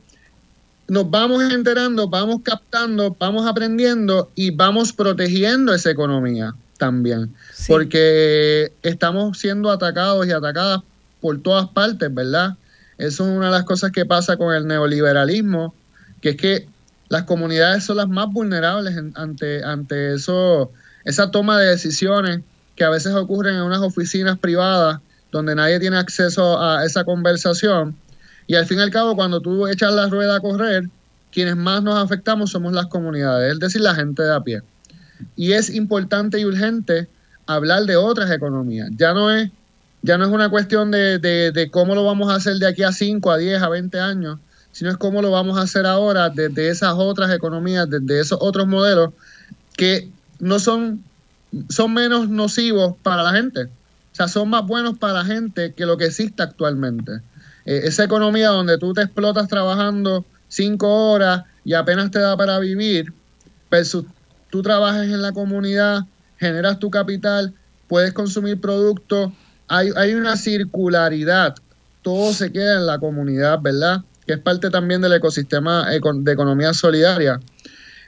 nos vamos enterando, vamos captando, vamos aprendiendo y vamos protegiendo esa economía también. Porque estamos siendo atacados y atacadas por todas partes, ¿verdad? Eso es una de las cosas que pasa con el neoliberalismo, que es que las comunidades son las más vulnerables ante, ante eso, esa toma de decisiones que a veces ocurren en unas oficinas privadas donde nadie tiene acceso a esa conversación. Y al fin y al cabo, cuando tú echas la rueda a correr, quienes más nos afectamos somos las comunidades, es decir, la gente de a pie. Y es importante y urgente hablar de otras economías. Ya no es, ya no es una cuestión de, de, cómo lo vamos a hacer de aquí a 5, a 10, a 20 años, sino es cómo lo vamos a hacer ahora desde esas otras economías, desde esos otros modelos que no son, son menos nocivos para la gente. O sea, son más buenos para la gente que lo que existe actualmente. Eh, esa economía donde tú te explotas trabajando cinco horas y apenas te da para vivir, versus tú trabajas en la comunidad, generas tu capital, puedes consumir productos, hay, hay una circularidad, todo se queda en la comunidad, ¿verdad? Que es parte también del ecosistema de economía solidaria.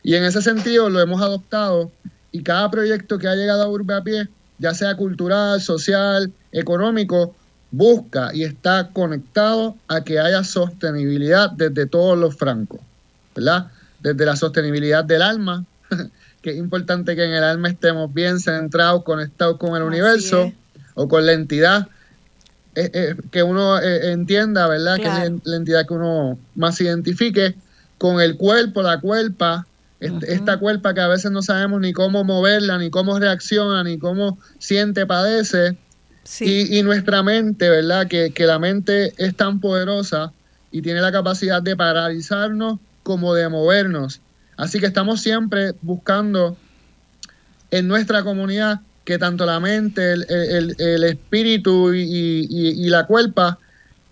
Y en ese sentido lo hemos adoptado y cada proyecto que ha llegado a Urbe a Pie, ya sea cultural, social, económico, busca y está conectado a que haya sostenibilidad desde todos los francos, ¿verdad? Desde la sostenibilidad del alma, que es importante que en el alma estemos bien centrados, conectados con el universo o con la entidad eh, eh, que uno eh, entienda, ¿verdad? Que es la, entidad que uno más identifique, con el cuerpo, la cuerpa, esta cuerpa que a veces no sabemos ni cómo moverla, ni cómo reacciona, ni cómo siente, padece. Y, y, nuestra mente, ¿verdad? Que, que la mente es tan poderosa y tiene la capacidad de paralizarnos como de movernos. Así que estamos siempre buscando en nuestra comunidad que tanto la mente, el, espíritu y, la cuerpa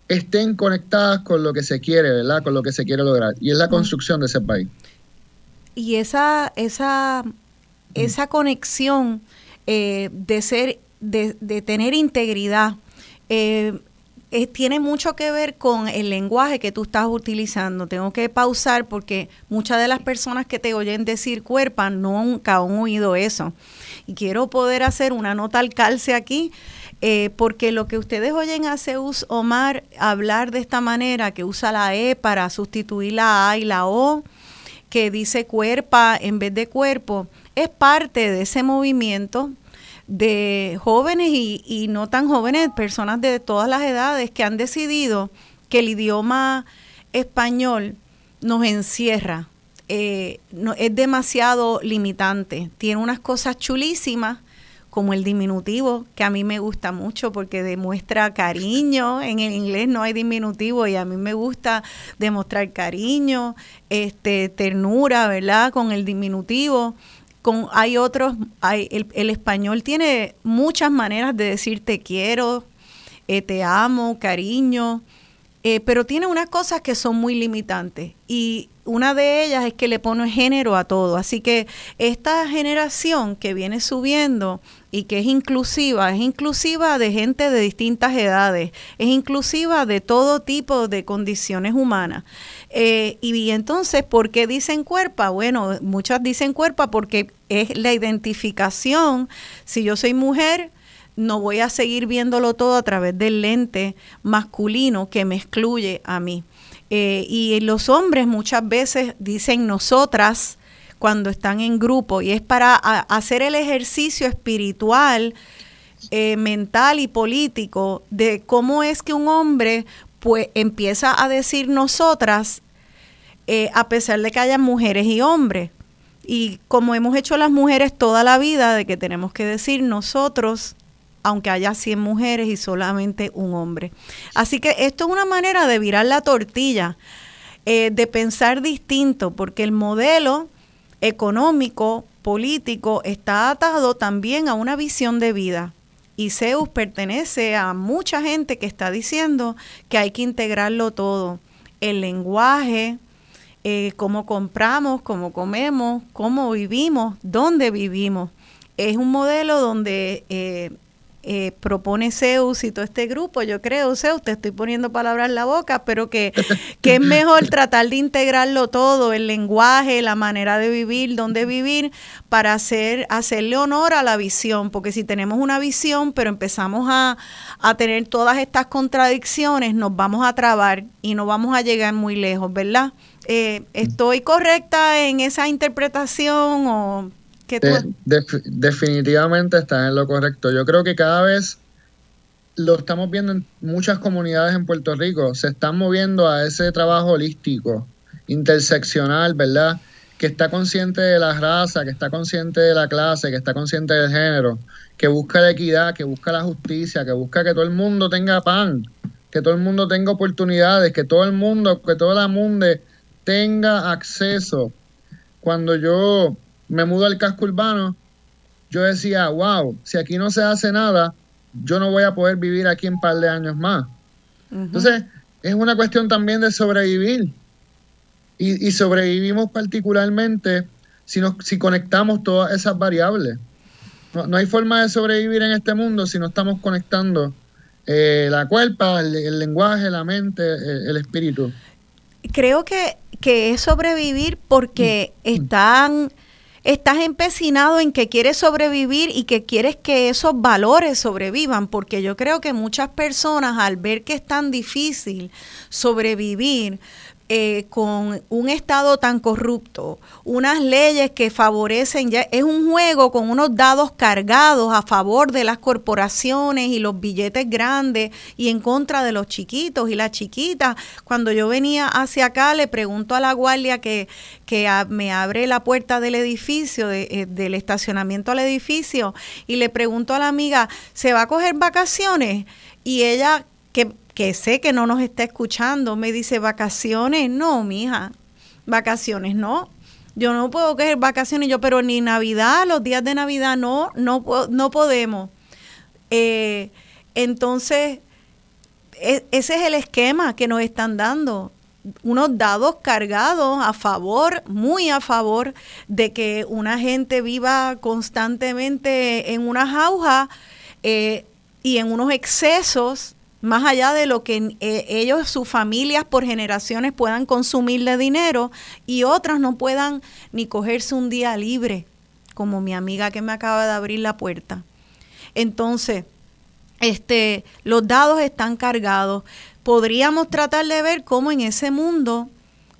estén conectadas con lo que se quiere, ¿verdad? Con lo que se quiere lograr. Y es la construcción de ese país. Y esa, esa, esa conexión eh, de ser, de, de tener integridad, eh, tiene mucho que ver con el lenguaje que tú estás utilizando. Tengo que pausar porque muchas de las personas que te oyen decir cuerpa nunca han oído eso. Y quiero poder hacer una nota al calce aquí, eh, porque lo que ustedes oyen a Zeus Omar hablar de esta manera, que usa la E para sustituir la A y la O, que dice cuerpa en vez de cuerpo, es parte de ese movimiento de jóvenes y, no tan jóvenes, personas de todas las edades que han decidido que el idioma español nos encierra, eh, es demasiado limitante, tiene unas cosas chulísimas como el diminutivo, que a mí me gusta mucho porque demuestra cariño. En el inglés no hay diminutivo y a mí me gusta demostrar cariño, este, ternura, ¿verdad? Con el diminutivo. Con, hay otros, hay, el, español tiene muchas maneras de decir te quiero, eh, te amo, cariño, eh, pero tiene unas cosas que son muy limitantes y una de ellas es que le pone género a todo. Así que esta generación que viene subiendo y que es inclusiva, es inclusiva de gente de distintas edades, es inclusiva de todo tipo de condiciones humanas. Eh, y, entonces, ¿por qué dicen cuerpa? Bueno, muchas dicen cuerpa porque es la identificación. Si yo soy mujer, no voy a seguir viéndolo todo a través del lente masculino que me excluye a mí. Eh, y los hombres muchas veces dicen nosotras, cuando están en grupo y es para hacer el ejercicio espiritual, eh, mental y político de cómo es que un hombre pues empieza a decir nosotras eh, a pesar de que haya mujeres y hombres. Y como hemos hecho las mujeres toda la vida, de que tenemos que decir nosotros, aunque haya 100 mujeres y solamente un hombre. Así que esto es una manera de virar la tortilla, eh, de pensar distinto, porque el modelo económico, político, está atado también a una visión de vida. Y Zeus pertenece a mucha gente que está diciendo que hay que integrarlo todo. El lenguaje, eh, cómo compramos, cómo comemos, cómo vivimos, dónde vivimos. Es un modelo donde eh, eh, propone Zeus y todo este grupo, yo creo, Zeus, te estoy poniendo palabras en la boca, pero que, que es mejor tratar de integrarlo todo, el lenguaje, la manera de vivir, dónde vivir, para hacer, hacerle honor a la visión, porque si tenemos una visión, pero empezamos a, a tener todas estas contradicciones, nos vamos a trabar y no vamos a llegar muy lejos, ¿verdad? Eh, ¿Estoy correcta en esa interpretación o definitivamente estás en lo correcto. Yo creo que cada vez lo estamos viendo en muchas comunidades en Puerto Rico, se están moviendo a ese trabajo holístico, interseccional, ¿verdad? Que está consciente de la raza, que está consciente de la clase, que está consciente del género, que busca la equidad, que busca la justicia, que busca que todo el mundo tenga pan, que todo el mundo tenga oportunidades, que todo el mundo, que toda la mundo tenga acceso. Cuando yo me mudo al casco urbano, yo decía, wow, si aquí no se hace nada, yo no voy a poder vivir aquí en un par de años más. Entonces, es una cuestión también de sobrevivir. Y, sobrevivimos particularmente si, si conectamos todas esas variables. No, hay forma de sobrevivir en este mundo si no estamos conectando eh, la cuerpa, el, lenguaje, la mente, el, el espíritu. Creo que, que es sobrevivir porque mm. están estás empecinado en que quieres sobrevivir y que quieres que esos valores sobrevivan, porque yo creo que muchas personas al ver que es tan difícil sobrevivir, eh, con un Estado tan corrupto, unas leyes que favorecen, ya es un juego con unos dados cargados a favor de las corporaciones y los billetes grandes y en contra de los chiquitos y las chiquitas. Cuando yo venía hacia acá, le pregunto a la guardia que, que me abre la puerta del edificio, eh, del estacionamiento al edificio, y le pregunto a la amiga, ¿se va a coger vacaciones? Y ella que que sé que no nos está escuchando, me dice, vacaciones, no, mija, vacaciones no. Yo no puedo coger vacaciones, yo, pero ni Navidad, los días de Navidad, no, no, no podemos. Eh, entonces, e, ese es el esquema que nos están dando. Unos dados cargados a favor, muy a favor de que una gente viva constantemente en una jauja eh, y en unos excesos más allá de lo que eh, ellos, sus familias por generaciones puedan consumir de dinero y otras no puedan ni cogerse un día libre, como mi amiga que me acaba de abrir la puerta. Entonces, este, los dados están cargados. Podríamos tratar de ver cómo en ese mundo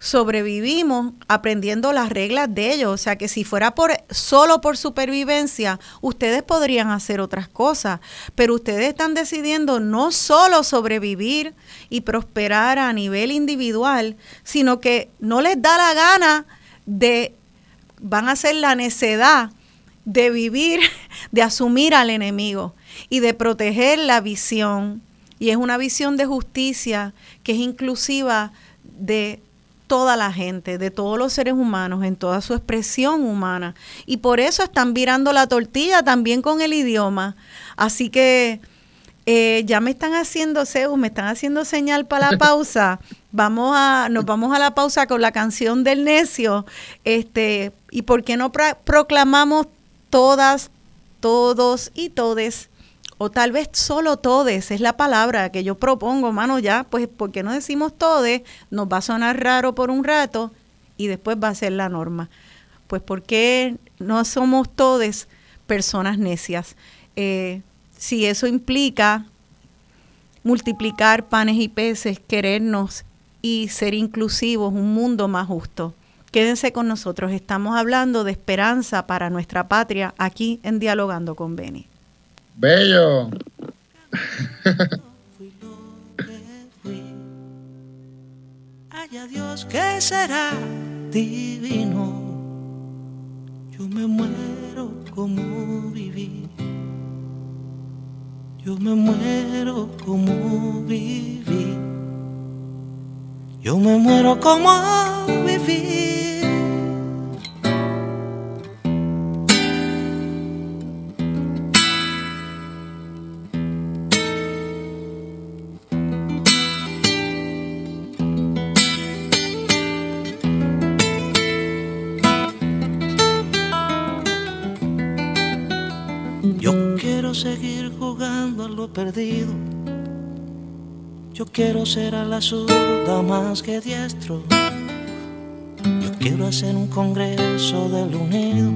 sobrevivimos aprendiendo las reglas de ellos. O sea que si fuera por solo por supervivencia, ustedes podrían hacer otras cosas. Pero ustedes están decidiendo no solo sobrevivir y prosperar a nivel individual, sino que no les da la gana de, van a hacer la necedad de vivir, de asumir al enemigo y de proteger la visión. Y es una visión de justicia que es inclusiva de toda la gente, de todos los seres humanos, en toda su expresión humana. Y por eso están virando la tortilla también con el idioma. Así que eh, ya me están haciendo, Zeus, me están haciendo señal para la pausa. Vamos a, nos vamos a la pausa con la canción del necio. Este, y por qué no proclamamos todas, todos y todes, o tal vez solo todes, es la palabra que yo propongo, mano, ya, pues, ¿por qué no decimos todes? Nos va a sonar raro por un rato y después va a ser la norma. Pues, ¿por qué no somos todes personas necias? Eh, si eso implica multiplicar panes y peces, querernos y ser inclusivos, un mundo más justo. Quédense con nosotros, estamos hablando de esperanza para nuestra patria aquí en Dialogando con Beni. Bello. Haya Dios que será divino. Yo me muero como viví. Yo me muero como viví. Yo me muero como viví. Perdido. Yo quiero ser a la zurda más que diestro. Yo quiero hacer un congreso del unido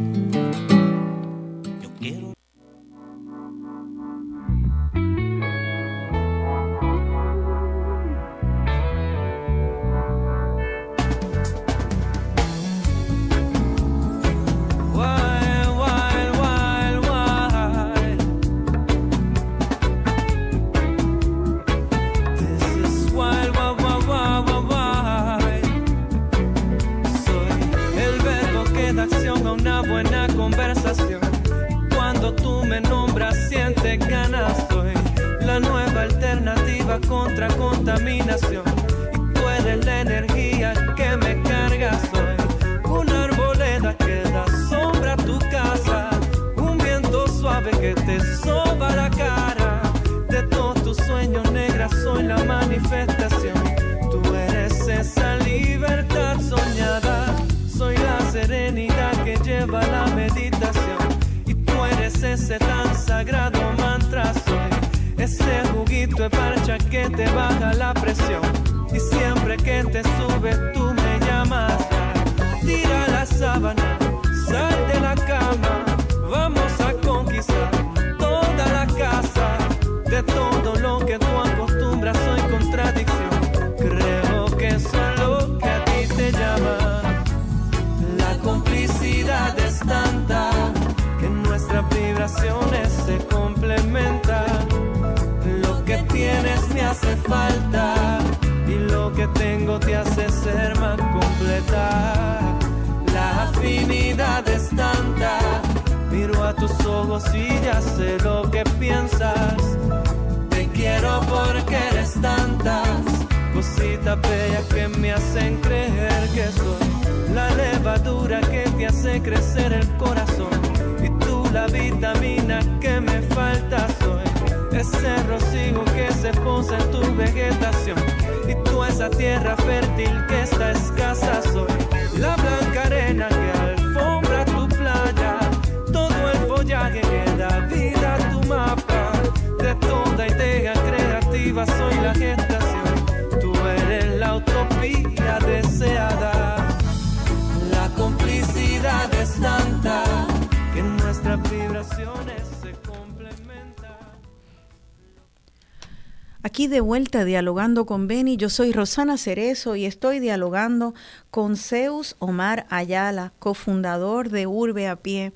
vuelta dialogando con Beni, yo soy Rosana Cerezo y estoy dialogando con Zeus Omar Ayala, cofundador de Urbe a Pie.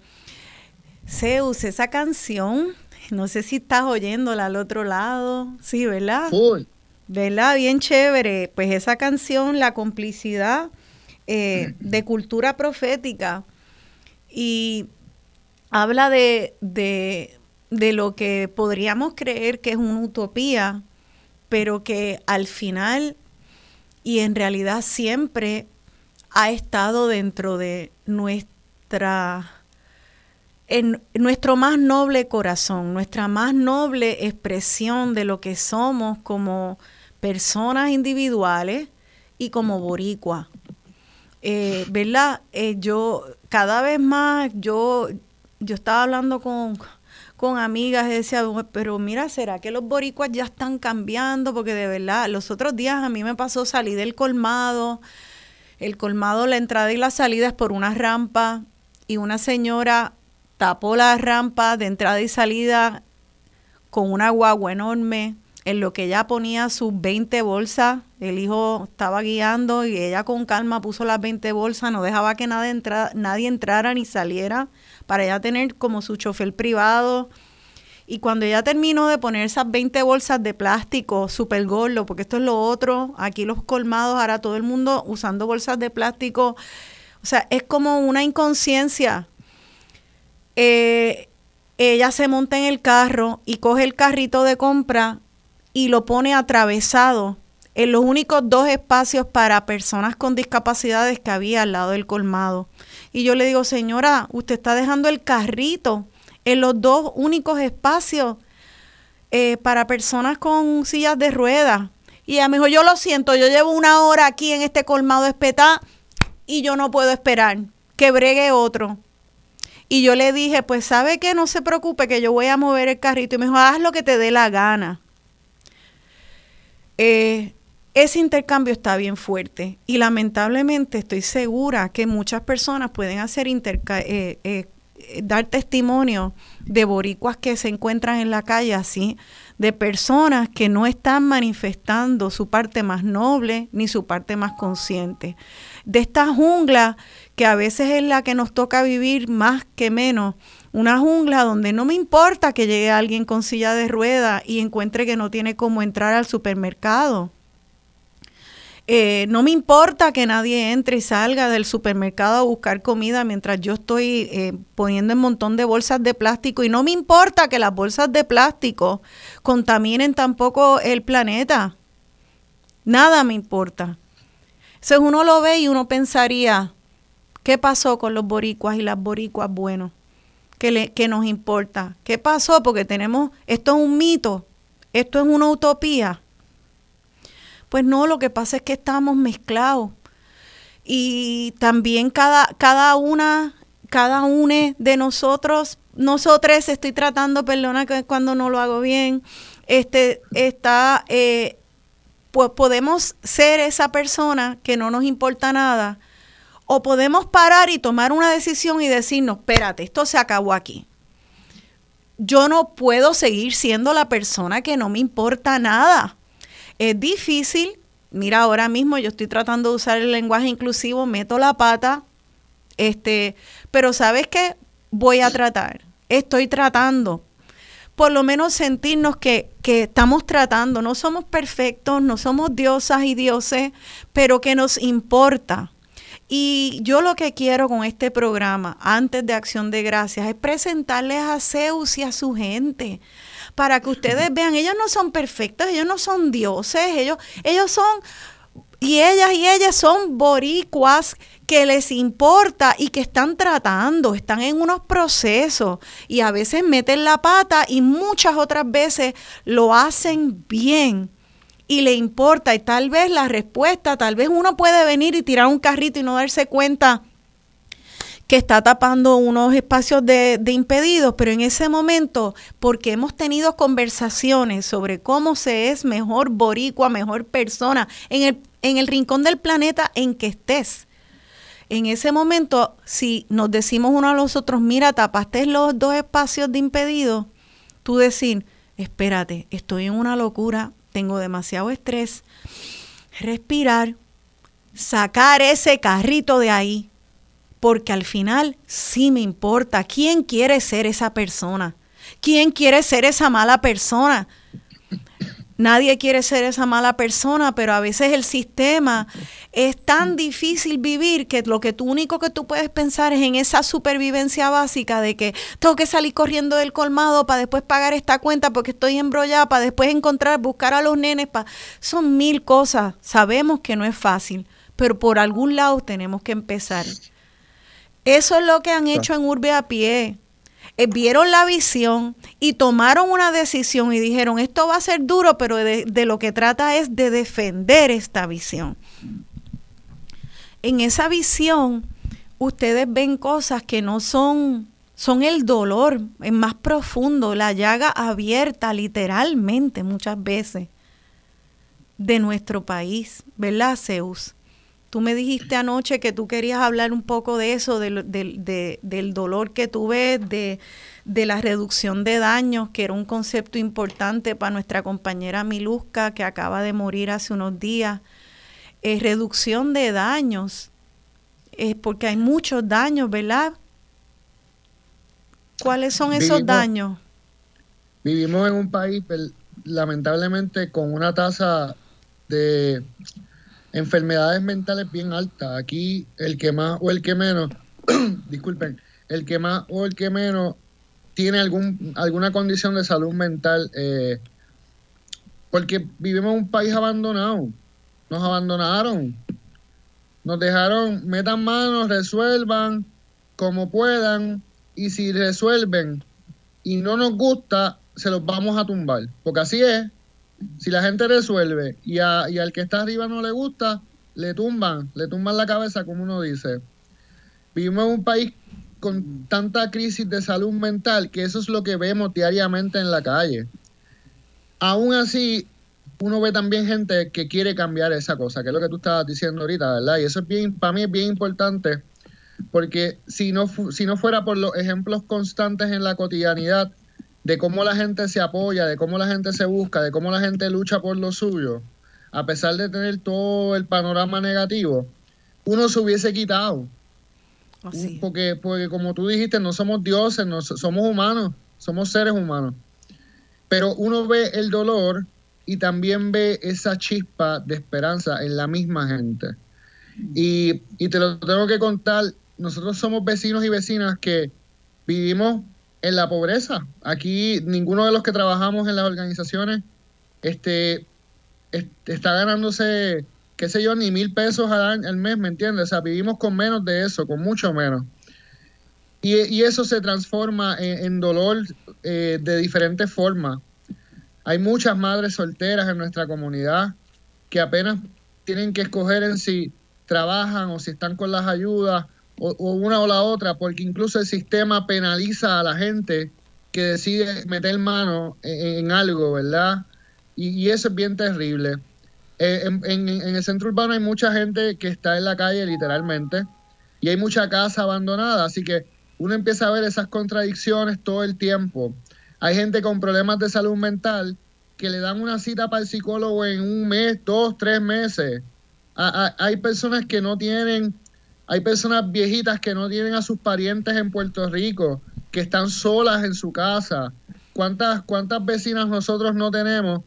Zeus, esa canción, no sé si estás oyéndola al otro lado, sí, ¿verdad? ¿Verdad? Bien chévere. Pues esa canción, La complicidad eh, de cultura profética. Y habla de, de, de lo que podríamos creer que es una utopía, pero que al final y en realidad siempre ha estado dentro de nuestra en nuestro más noble corazón, nuestra más noble expresión de lo que somos como personas individuales y como boricua. Eh, ¿Verdad? Eh, yo cada vez más, yo, yo estaba hablando con, con amigas y decía, pero mira, ¿será que los boricuas ya están cambiando? Porque de verdad, los otros días a mí me pasó salir del colmado, el colmado, la entrada y la salida es por una rampa y una señora tapó la rampa de entrada y salida con una guagua enorme, en lo que ella ponía sus 20 bolsas. El hijo estaba guiando y ella con calma puso las 20 bolsas, no dejaba que nadie, nadie entrara ni saliera para ella tener como su chofer privado. Y cuando ella terminó de poner esas 20 bolsas de plástico super gordo, porque esto es lo otro, aquí los colmados, ahora todo el mundo usando bolsas de plástico. O sea, es como una inconsciencia eh, ella se monta en el carro y coge el carrito de compra y lo pone atravesado en los únicos dos espacios para personas con discapacidades que había al lado del colmado. Y yo le digo, señora, usted está dejando el carrito en los dos únicos espacios eh, para personas con sillas de ruedas. Y ella me dijo, yo lo siento, yo llevo una hora aquí en este colmado espetá y yo no puedo esperar que bregue otro. Y yo le dije, pues sabe que no se preocupe, que yo voy a mover el carrito. Y me dijo, haz lo que te dé la gana. Eh, ese intercambio está bien fuerte y lamentablemente estoy segura que muchas personas pueden hacer eh, eh, dar testimonio de boricuas que se encuentran en la calle así, de personas que no están manifestando su parte más noble ni su parte más consciente. De esta jungla que a veces es la que nos toca vivir más que menos. Una jungla donde no me importa que llegue alguien con silla de rueda y encuentre que no tiene cómo entrar al supermercado. Eh, no me importa que nadie entre y salga del supermercado a buscar comida mientras yo estoy eh, poniendo un montón de bolsas de plástico. Y no me importa que las bolsas de plástico contaminen tampoco el planeta. Nada me importa. Entonces uno lo ve y uno pensaría, ¿Qué pasó con los boricuas y las boricuas buenos? ¿Qué, le, nos importa? ¿Qué pasó? Porque tenemos, esto es un mito, esto es una utopía. Pues no, lo que pasa es que estamos mezclados. Y también cada, cada una, cada una de nosotros, nosotros estoy tratando, perdona que cuando no lo hago bien, este, está, eh, pues podemos ser esa persona que no nos importa nada, o podemos parar y tomar una decisión y decirnos, espérate, esto se acabó aquí. Yo no puedo seguir siendo la persona que no me importa nada. Es difícil. Mira, ahora mismo yo estoy tratando de usar el lenguaje inclusivo, meto la pata, este, pero ¿sabes qué? Voy a tratar. Estoy tratando. Por lo menos sentirnos que, que estamos tratando. No somos perfectos, no somos diosas y dioses, pero que nos importa y yo lo que quiero con este programa, antes de Acción de Gracias, es presentarles a Zeus y a su gente para que ustedes vean, ellos no son perfectos, ellos no son dioses, ellos, ellos son, y ellas y ellas son boricuas que les importa y que están tratando, están en unos procesos y a veces meten la pata y muchas otras veces lo hacen bien y le importa y tal vez la respuesta, tal vez uno puede venir y tirar un carrito y no darse cuenta que está tapando unos espacios de, impedidos, pero en ese momento, porque hemos tenido conversaciones sobre cómo se es mejor boricua, mejor persona, en el, en el rincón del planeta en que estés. En ese momento, si nos decimos uno a los otros, mira, tapaste los dos espacios de impedidos, tú decir, espérate, estoy en una locura, tengo demasiado estrés, respirar, sacar ese carrito de ahí, porque al final sí me importa quién quiere ser esa persona, quién quiere ser esa mala persona. Nadie quiere ser esa mala persona, pero a veces el sistema es tan difícil vivir que lo que tú único que tú puedes pensar es en esa supervivencia básica de que tengo que salir corriendo del colmado para después pagar esta cuenta porque estoy embrollada, para después encontrar, buscar a los nenes. Para... Son mil cosas. Sabemos que no es fácil, pero por algún lado tenemos que empezar. Eso es lo que han hecho en Urbe a pie. Eh, vieron la visión y tomaron una decisión y dijeron, esto va a ser duro, pero de, lo que trata es de defender esta visión. En esa visión, ustedes ven cosas que no son, son el dolor, es más profundo, la llaga abierta literalmente muchas veces de nuestro país, ¿verdad, Zeus? Tú me dijiste anoche que tú querías hablar un poco de eso, del, del dolor que tú ves, de, la reducción de daños, que era un concepto importante para nuestra compañera Miluska, que acaba de morir hace unos días. Eh, reducción de daños, es porque hay muchos daños, ¿verdad? ¿Cuáles son esos daños? Vivimos en un país, lamentablemente, con una tasa de enfermedades mentales bien altas. Aquí el que más o el que menos, disculpen, el que más o el que menos tiene algún, alguna condición de salud mental, eh, porque vivimos en un país abandonado. Nos abandonaron. Nos dejaron, metan manos, resuelvan como puedan, y si resuelven y no nos gusta, se los vamos a tumbar. Porque así es, si la gente resuelve y, al que está arriba no le gusta, le tumban, le tumban la cabeza, como uno dice. Vivimos en un país con tanta crisis de salud mental que eso es lo que vemos diariamente en la calle. Aún así, uno ve también gente que quiere cambiar esa cosa, que es lo que tú estabas diciendo ahorita, ¿verdad? Y eso es bien, para mí es bien importante, porque si no fuera por los ejemplos constantes en la cotidianidad, de cómo la gente se apoya, de cómo la gente se busca, de cómo la gente lucha por lo suyo, a pesar de tener todo el panorama negativo, uno se hubiese quitado. Porque, porque como tú dijiste, no somos dioses, no, somos humanos, somos seres humanos. Pero uno ve el dolor y también ve esa chispa de esperanza en la misma gente. Y, y te lo tengo que contar, nosotros somos vecinos y vecinas que vivimos en la pobreza. Aquí ninguno de los que trabajamos en las organizaciones este, está ganándose, qué sé yo, ni mil pesos al, mes, ¿me entiendes? O sea, vivimos con menos de eso, con mucho menos. Y, eso se transforma en, dolor eh, de diferentes formas. Hay muchas madres solteras en nuestra comunidad que apenas tienen que escoger en si trabajan o si están con las ayudas o, una o la otra, porque incluso el sistema penaliza a la gente que decide meter mano en, algo, ¿verdad? Y, eso es bien terrible. Eh, en, el centro urbano hay mucha gente que está en la calle literalmente y hay mucha casa abandonada, así que uno empieza a ver esas contradicciones todo el tiempo. Hay gente con problemas de salud mental que le dan una cita para el psicólogo en un mes, dos, tres meses. hay personas que no tienen hay personas viejitas que no tienen a sus parientes en Puerto Rico, que están solas en su casa. ¿Cuántas, cuántas vecinas nosotros no tenemos?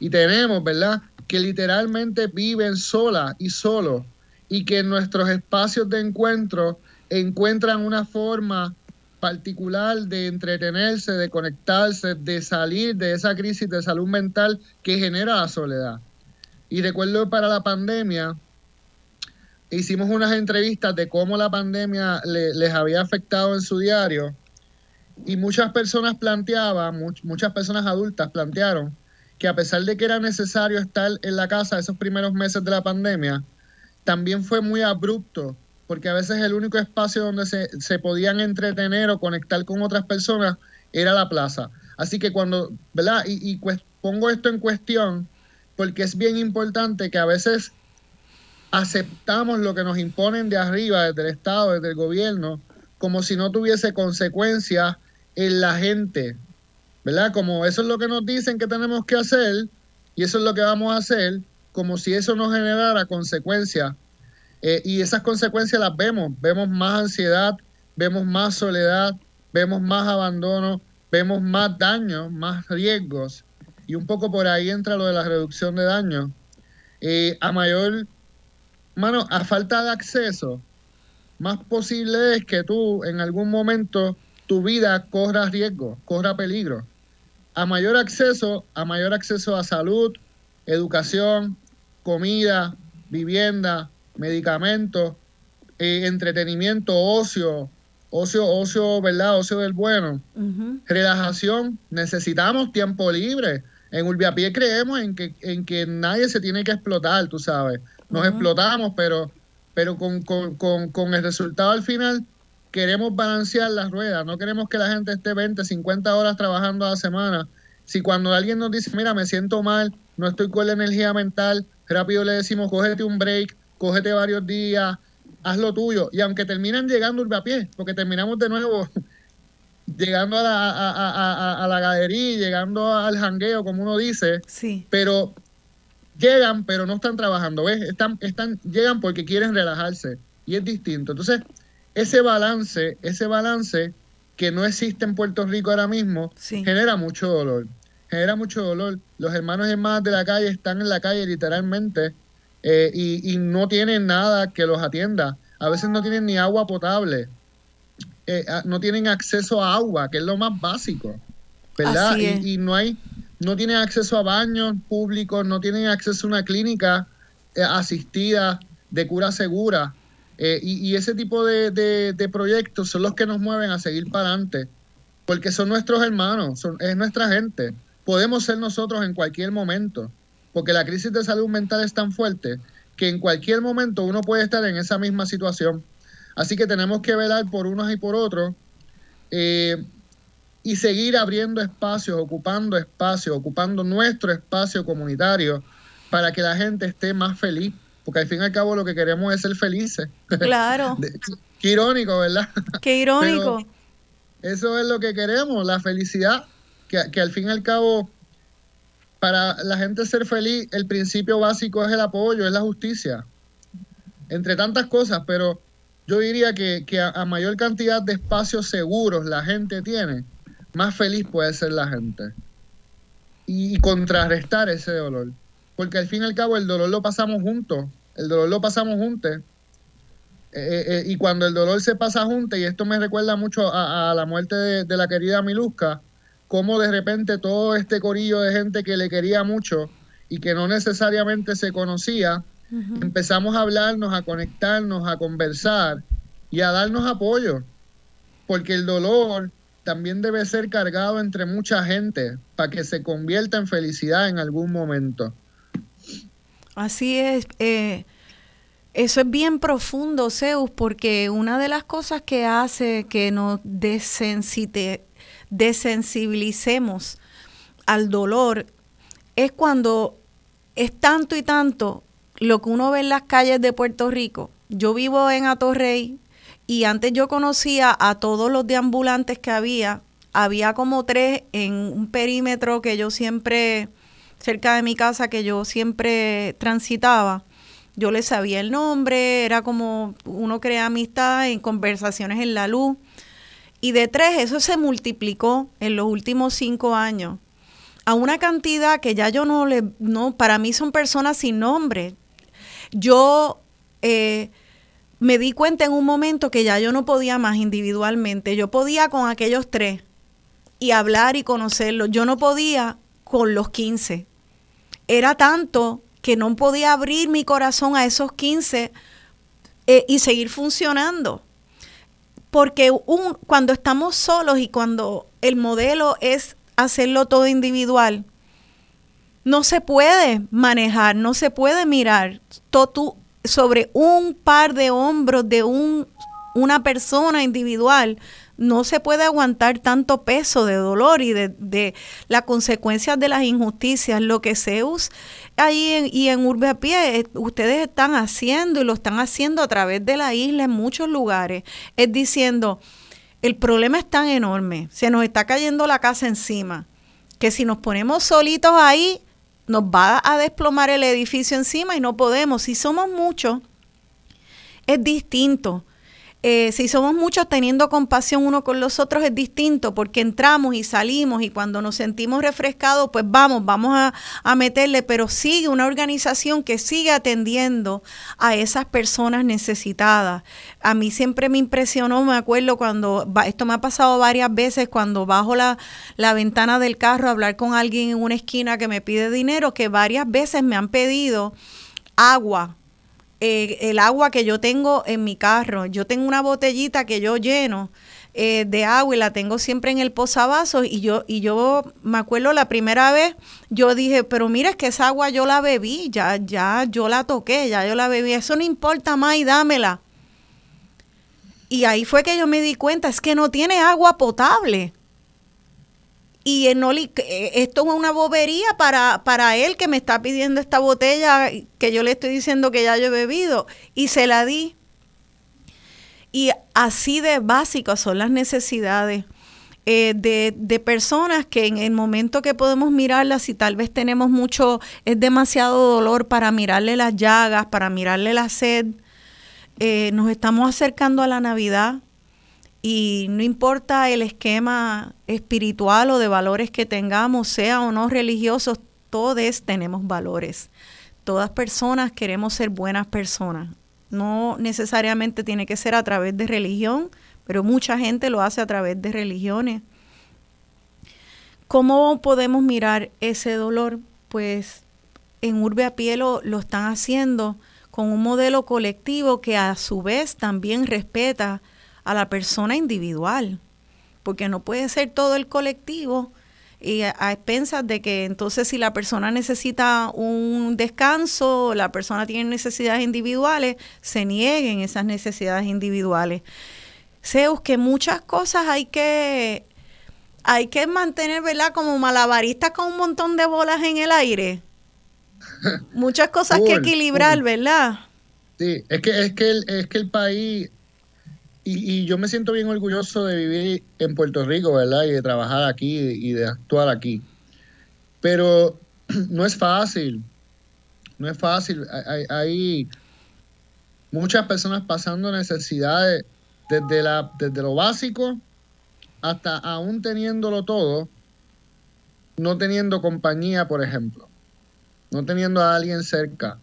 Y tenemos, ¿verdad? Que literalmente viven solas y solos y que en nuestros espacios de encuentro encuentran una forma particular de entretenerse, de conectarse, de salir de esa crisis de salud mental que genera la soledad. Y recuerdo para la pandemia, hicimos unas entrevistas de cómo la pandemia les había afectado en su diario y muchas personas planteaban, muchas personas adultas plantearon que a pesar de que era necesario estar en la casa esos primeros meses de la pandemia, también fue muy abrupto, porque a veces el único espacio donde se, se podían entretener o conectar con otras personas era la plaza. Así que cuando, ¿verdad? Y, y pongo esto en cuestión porque es bien importante que a veces aceptamos lo que nos imponen de arriba, desde el Estado, desde el gobierno, como si no tuviese consecuencias en la gente, ¿verdad? Como eso es lo que nos dicen que tenemos que hacer y eso es lo que vamos a hacer, como si eso no generara consecuencias. Eh, y esas consecuencias las vemos, vemos más ansiedad, vemos más soledad, vemos más abandono, vemos más daños, más riesgos. y un poco por ahí entra lo de la reducción de daño. Eh, a mayor, mano, a falta de acceso, más posible es que tú en algún momento tu vida corra riesgo, corra peligro. A mayor acceso, a mayor acceso a salud, educación, comida, vivienda, medicamentos, eh, entretenimiento, ocio, ocio, ocio, ¿verdad? Ocio del bueno. Relajación, necesitamos tiempo libre. En Urbiapié creemos en que, en que nadie se tiene que explotar, tú sabes. Nos explotamos, pero, pero con, con, el resultado al final queremos balancear las ruedas. No queremos que la gente esté 20, 50 horas trabajando a la semana. Si cuando alguien nos dice, mira, me siento mal, no estoy con la energía mental, rápido le decimos, cógete un break, cógete varios días, haz lo tuyo. Y aunque terminan llegando a pie, porque terminamos de nuevo llegando a la, a, a, la galería, llegando al jangueo, como uno dice, sí. pero llegan, pero no están trabajando, ¿ves? Están, están, llegan porque quieren relajarse y es distinto. Entonces, ese balance, ese balance que no existe en Puerto Rico ahora mismo, genera mucho dolor. Genera mucho dolor. Los hermanos y hermanas de la calle están en la calle literalmente eh, y, no tienen nada que los atienda. A veces no tienen ni agua potable, eh, no tienen acceso a agua, que es lo más básico, ¿verdad? Y, no hay, no tienen acceso a baños públicos, no tienen acceso a una clínica eh, asistida de cura segura. y, ese tipo de, de, proyectos son los que nos mueven a seguir para adelante, porque son nuestros hermanos, son, es nuestra gente. Podemos ser nosotros en cualquier momento porque la crisis de salud mental es tan fuerte que en cualquier momento uno puede estar en esa misma situación. Así que tenemos que velar por unos y por otros eh, y seguir abriendo espacios, ocupando espacios, ocupando nuestro espacio comunitario para que la gente esté más feliz, porque al fin y al cabo lo que queremos es ser felices. Claro. Qué irónico, ¿verdad? Qué irónico. eso es lo que queremos, la felicidad, que, que al fin y al cabo para la gente ser feliz, el principio básico es el apoyo, es la justicia. Entre tantas cosas, pero yo diría que, a, mayor cantidad de espacios seguros la gente tiene, más feliz puede ser la gente. Y, contrarrestar ese dolor. Porque al fin y al cabo el dolor lo pasamos juntos, el dolor lo pasamos juntos. Eh, eh, eh, y cuando el dolor se pasa juntos, y esto me recuerda mucho a, la muerte de, de la querida Miluska, cómo de repente todo este corillo de gente que le quería mucho y que no necesariamente se conocía, empezamos a hablarnos, a conectarnos, a conversar y a darnos apoyo, porque el dolor también debe ser cargado entre mucha gente para que se convierta en felicidad en algún momento. Así es. Eh, eso es bien profundo, Zeus, porque una de las cosas que hace que nos desensibilicemos al dolor es cuando es tanto y tanto lo que uno ve en las calles de Puerto Rico. Yo vivo en Atorrey y antes yo conocía a todos los deambulantes que había. Había como tres en un perímetro que yo siempre, cerca de mi casa, que yo siempre transitaba. Yo le sabía el nombre, era como uno crea amistad en conversaciones en la luz. Y de tres, eso se multiplicó en los últimos cinco años a una cantidad que ya yo no le, no, para mí son personas sin nombre. Yo eh, me di cuenta en un momento que ya yo no podía más individualmente. Yo podía con aquellos tres y hablar y conocerlos. Yo no podía con los 15. Era tanto que no podía abrir mi corazón a esos 15 eh, y seguir funcionando. Porque un, cuando estamos solos y cuando el modelo es hacerlo todo individual, no se puede manejar, no se puede mirar todo sobre un par de hombros de un, una persona individual. No se puede aguantar tanto peso de dolor y de, de las consecuencias de las injusticias. Lo que Zeus ahí en, y en Urbe a Pie, eh, ustedes están haciendo y lo están haciendo a través de la isla en muchos lugares, es diciendo, el problema es tan enorme, se nos está cayendo la casa encima, que si nos ponemos solitos ahí, nos va a desplomar el edificio encima y no podemos. Si somos muchos, es distinto. Eh, si somos muchos teniendo compasión uno con los otros es distinto porque entramos y salimos y cuando nos sentimos refrescados, pues vamos, vamos a, a, meterle, pero sigue una organización que sigue atendiendo a esas personas necesitadas. A mí siempre me impresionó, me acuerdo cuando, esto me ha pasado varias veces, cuando bajo la, la ventana del carro a hablar con alguien en una esquina que me pide dinero, que varias veces me han pedido agua eh, el agua que yo tengo en mi carro. Yo tengo una botellita que yo lleno eh, de agua y la tengo siempre en el posavasos y yo, y yo me acuerdo la primera vez, yo dije, pero mira, es que esa agua yo la bebí, ya, ya yo la toqué, ya yo la bebí, eso no importa más y dámela. Y ahí fue que yo me di cuenta, es que no tiene agua potable y no eh, esto es una bobería para, para él que me está pidiendo esta botella que yo le estoy diciendo que ya yo he bebido y se la di. Y así de básicas son las necesidades eh, de, de, personas que en el momento que podemos mirarlas, si tal vez tenemos mucho, es demasiado dolor para mirarle las llagas, para mirarle la sed, eh, nos estamos acercando a la Navidad, y no importa el esquema espiritual o de valores que tengamos, sea o no religiosos, todos tenemos valores. Todas personas queremos ser buenas personas. No necesariamente tiene que ser a través de religión, pero mucha gente lo hace a través de religiones. ¿Cómo podemos mirar ese dolor? Pues en Urbe a Pie lo, lo están haciendo con un modelo colectivo que a su vez también respeta a la persona individual, porque no puede ser todo el colectivo y a, expensas de que entonces si la persona necesita un descanso, la persona tiene necesidades individuales, se nieguen esas necesidades individuales. Zeus, que muchas cosas hay que hay que mantener, ¿verdad? Como malabaristas con un montón de bolas en el aire. Muchas cosas que equilibrar, ¿verdad? Sí, es que es que el, es que el país y, yo me siento bien orgulloso de vivir en Puerto Rico, ¿verdad? Y de trabajar aquí y de actuar aquí. Pero no es fácil. No es fácil. Hay, muchas personas pasando necesidades desde, la, desde lo básico hasta aún teniéndolo todo, no teniendo compañía, por ejemplo. No teniendo a alguien cerca.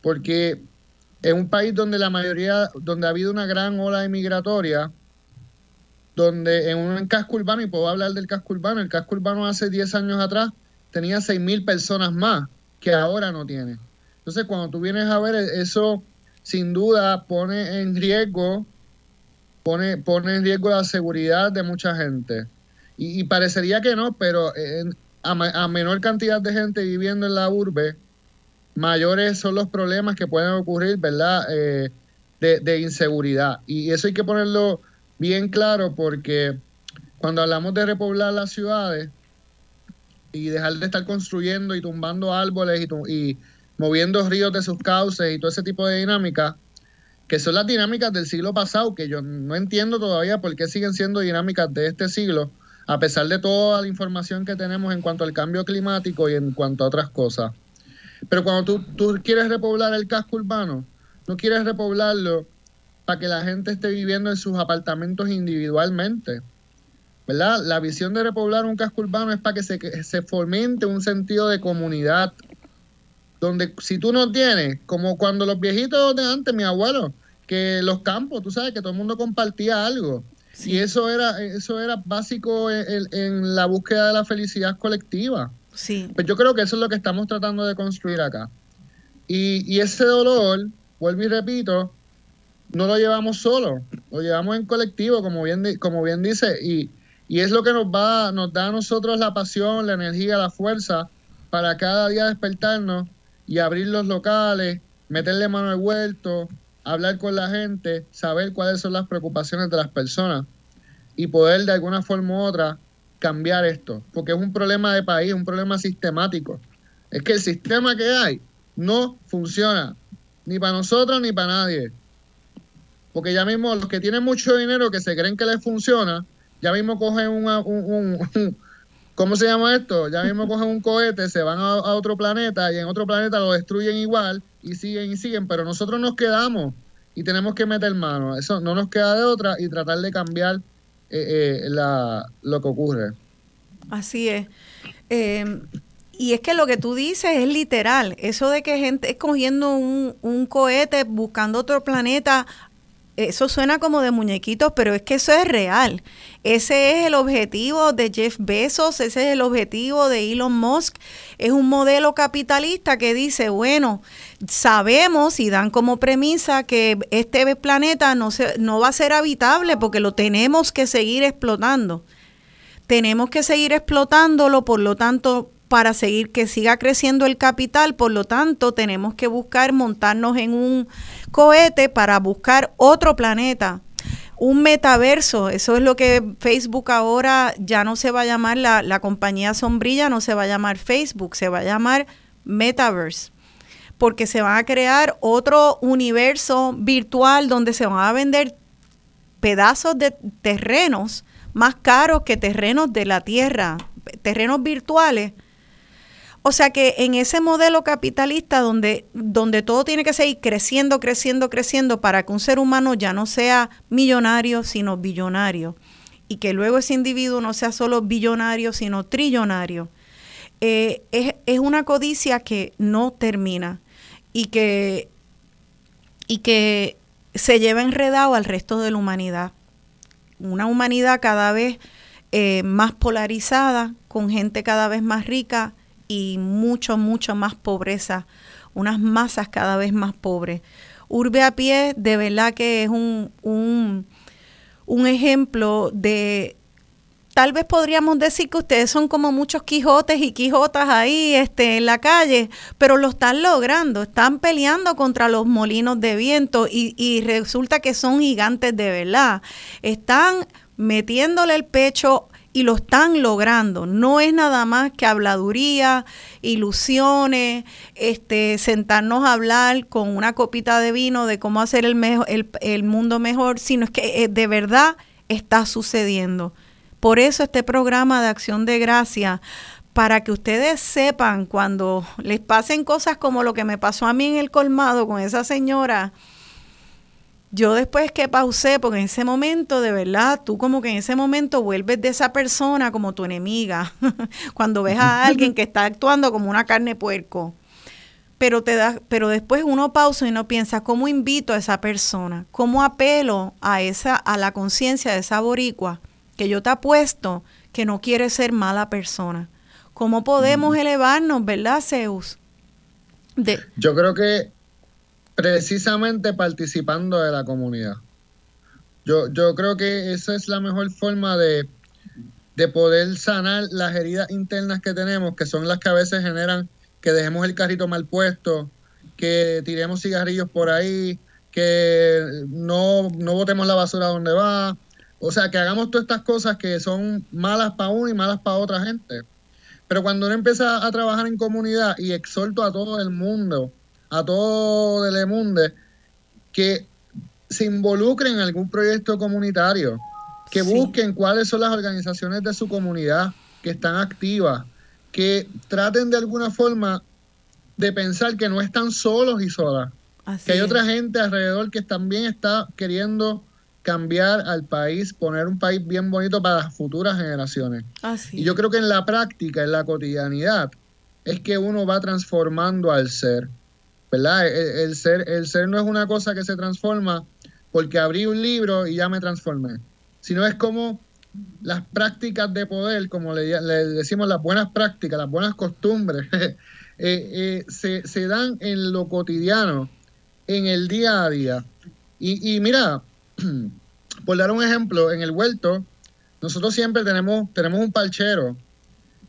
Porque en un país donde la mayoría, donde ha habido una gran ola migratoria, donde en un casco urbano, y puedo hablar del casco urbano, el casco urbano hace 10 años atrás tenía 6.000 personas más que ahora no tiene. Entonces, cuando tú vienes a ver eso, sin duda pone en riesgo, pone, pone en riesgo la seguridad de mucha gente. Y, parecería que no, pero a menor cantidad de gente viviendo en la urbe, mayores son los problemas que pueden ocurrir, ¿verdad? Eh, de, inseguridad. Y eso hay que ponerlo bien claro porque cuando hablamos de repoblar las ciudades y dejar de estar construyendo y tumbando árboles y, y moviendo ríos de sus cauces y todo ese tipo de dinámicas, que son las dinámicas del siglo pasado, que yo no entiendo todavía por qué siguen siendo dinámicas de este siglo, a pesar de toda la información que tenemos en cuanto al cambio climático y en cuanto a otras cosas. Pero cuando tú, tú quieres repoblar el casco urbano, no quieres repoblarlo para que la gente esté viviendo en sus apartamentos individualmente. ¿Verdad? La visión de repoblar un casco urbano es para que se, se fomente un sentido de comunidad. Donde si tú no tienes, como cuando los viejitos de antes, mi abuelo, que los campos, tú sabes, que todo el mundo compartía algo. Y eso era, eso era básico en la búsqueda de la felicidad colectiva. Sí. Pues yo creo que eso es lo que estamos tratando de construir acá. Y, ese dolor, vuelvo y repito, no lo llevamos solo, lo llevamos en colectivo, como bien, como bien dice, y, y es lo que nos va, nos da a nosotros la pasión, la energía, la fuerza para cada día despertarnos y abrir los locales, meterle mano al huerto, hablar con la gente, saber cuáles son las preocupaciones de las personas y poder de alguna forma u otra cambiar esto, porque es un problema de país, un problema sistemático. Es que el sistema que hay no funciona, ni para nosotros ni para nadie. Porque ya mismo los que tienen mucho dinero que se creen que les funciona, ya mismo cogen un, ¿cómo se llama esto? Ya mismo cogen un cohete, se van a, a, otro planeta y en otro planeta lo destruyen igual y siguen y siguen, pero nosotros nos quedamos y tenemos que meter mano. Eso no nos queda de otra y tratar de cambiar eh, eh, lo que ocurre. Así es. Em, y es que lo que tú dices es literal. Eso de que gente escogiendo un, un cohete buscando otro planeta eso suena como de muñequitos, pero es que eso es real. Ese es el objetivo de Jeff Bezos, ese es el objetivo de Elon Musk. Es un modelo capitalista que dice, bueno, sabemos y dan como premisa que este planeta no, se, no va a ser habitable porque lo tenemos que seguir explotando. Tenemos que seguir explotándolo, por lo tanto, para seguir que siga creciendo el capital, por lo tanto, tenemos que buscar montarnos en un cohete para buscar otro planeta, un metaverso. Eso es lo que Facebook ahora ya no se va a llamar, la, la compañía sombrilla no se va a llamar Facebook, se va a llamar Metaverse porque se va a crear otro universo virtual donde se van a vender pedazos de terrenos más caros que terrenos de la Tierra, terrenos virtuales o sea que en ese modelo capitalista donde, donde todo tiene que seguir creciendo, creciendo, creciendo para que un ser humano ya no sea millonario, sino billonario, y que luego ese individuo no sea solo billonario, sino trillonario, eh, es, es, una codicia que no termina y que, y que se lleva enredado al resto de la humanidad. Una humanidad cada vez eh, más polarizada, con gente cada vez más rica, y mucho, mucho más pobreza, unas masas cada vez más pobres. Urbe a pie de verdad que es un, un, ejemplo de, tal vez podríamos decir que ustedes son como muchos Quijotes y Quijotas ahí este, en la calle, pero lo están logrando, están peleando contra los molinos de viento y, y resulta que son gigantes de verdad. Están metiéndole el pecho y lo están logrando. No es nada más que habladuría, ilusiones, este, sentarnos a hablar con una copita de vino de cómo hacer el, mejor, el, mundo mejor, sino es que eh, de verdad está sucediendo. Por eso este programa de acción de gracia, para que ustedes sepan cuando les pasen cosas como lo que me pasó a mí en el colmado con esa señora, yo después que pausé, porque en ese momento, de verdad, tú como que en ese momento vuelves de esa persona como tu enemiga, cuando ves a alguien que está actuando como una carne puerco. Pero, te da, pero después uno pausa y uno piensa, ¿cómo invito a esa persona? ¿Cómo apelo a, esa, a la conciencia de esa boricua que yo te apuesto que no quiere ser mala persona? ¿Cómo podemos elevarnos, verdad, Zeus? De, yo creo que precisamente participando de la comunidad. Yo, yo creo que esa es la mejor forma de, de poder sanar las heridas internas que tenemos, que son las que a veces generan que dejemos el carrito mal puesto, que tiremos cigarrillos por ahí, que no, no botemos la basura donde va. O sea, que hagamos todas estas cosas que son malas para uno y malas para otra gente. Pero cuando uno empieza a trabajar en comunidad y exhorto a todo el mundo a todo el mundo que se involucren en algún proyecto comunitario, que busquen cuáles son las organizaciones de su comunidad que están activas, que traten de alguna forma de pensar que no están solos y solas, que hay otra gente alrededor que también está queriendo cambiar al país, poner un país bien bonito para las futuras generaciones. Y yo creo que en la práctica, en la cotidianidad, es que uno va transformando al ser. ¿Verdad? El, ser, el ser no es una cosa que se transforma porque abrí un libro y ya me transformé, sino es como las prácticas de poder, como le, decimos las buenas prácticas, las buenas costumbres, eh, eh, se, dan en lo cotidiano, en el día a día. Y, y mira, por dar un ejemplo, en el huerto, nosotros siempre tenemos, tenemos un parchero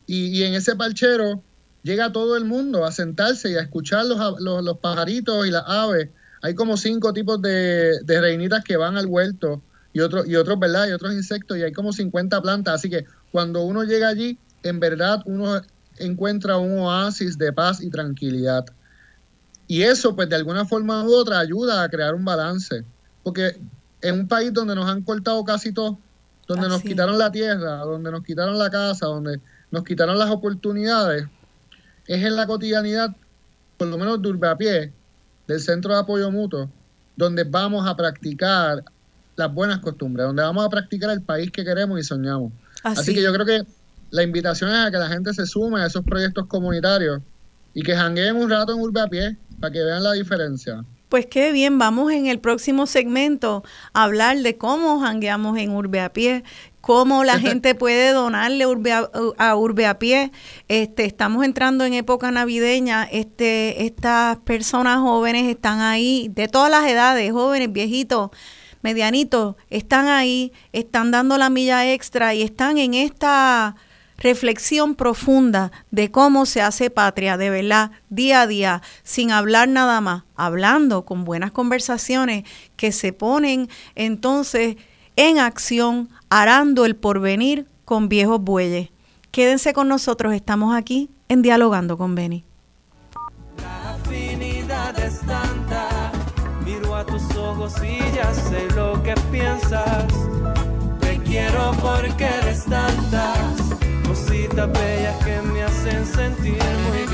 y, y en ese parchero llega todo el mundo a sentarse y a escuchar los, los, pajaritos y las aves. Hay como cinco tipos de, reinitas que van al huerto y, otros y otros, ¿verdad? Y otros insectos y hay como 50 plantas. Así que cuando uno llega allí, en verdad uno encuentra un oasis de paz y tranquilidad. Y eso, pues de alguna forma u otra, ayuda a crear un balance. Porque en un país donde nos han cortado casi todo, donde nos quitaron la tierra, donde nos quitaron la casa, donde nos quitaron las oportunidades, es en la cotidianidad, por lo menos de pie del Centro de Apoyo Mutuo, donde vamos a practicar las buenas costumbres, donde vamos a practicar el país que queremos y soñamos. Así, que yo creo que la invitación es a que la gente se sume a esos proyectos comunitarios y que jangueen un rato en Urbe a Pie para que vean la diferencia. Pues qué bien, vamos en el próximo segmento a hablar de cómo jangueamos en Urbe a Pie, cómo la gente puede donarle urbe a, Urbe a Pie. Este, estamos entrando en época navideña, este, estas personas jóvenes están ahí, de todas las edades, jóvenes, viejitos, medianitos, están ahí, están dando la milla extra y están en esta reflexión profunda de cómo se hace patria, de verdad, día a día, sin hablar nada más, hablando con buenas conversaciones que se ponen. Entonces en acción, arando el porvenir con viejos bueyes. Quédense con nosotros, estamos aquí en Dialogando con Beni. La afinidad es tanta, miro a tus ojos y ya sé lo que piensas. Te quiero porque eres tantas cositas bellas que me hacen sentir muy bien.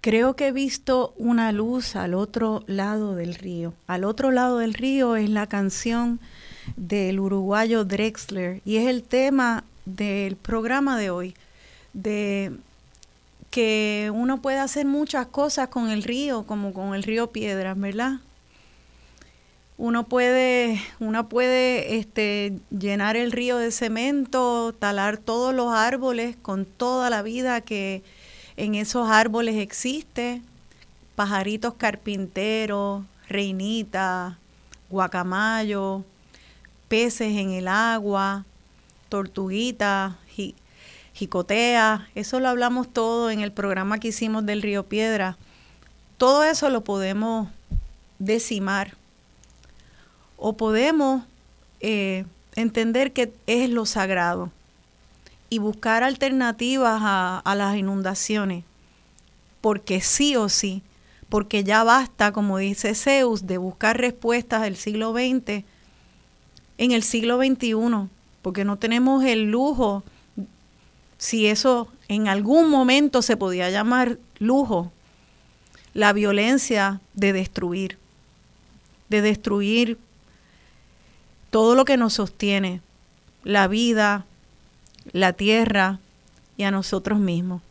Creo que he visto una luz al otro lado del río. Al otro lado del río es la canción del uruguayo Drexler y es el tema del programa de hoy, de que uno puede hacer muchas cosas con el río, como con el río Piedras, ¿verdad? Uno puede, uno puede este, llenar el río de cemento, talar todos los árboles con toda la vida que en esos árboles existe, pajaritos carpinteros, reinita, guacamayo, peces en el agua, tortuguitas, jicotea, eso lo hablamos todo en el programa que hicimos del río Piedra. Todo eso lo podemos decimar o podemos eh, entender que es lo sagrado y buscar alternativas a, las inundaciones, porque sí o sí, porque ya basta, como dice Zeus, de buscar respuestas del siglo XX en el siglo XXI, porque no tenemos el lujo, si eso en algún momento se podía llamar lujo, la violencia de destruir, de destruir todo lo que nos sostiene, la vida, la tierra y a nosotros mismos.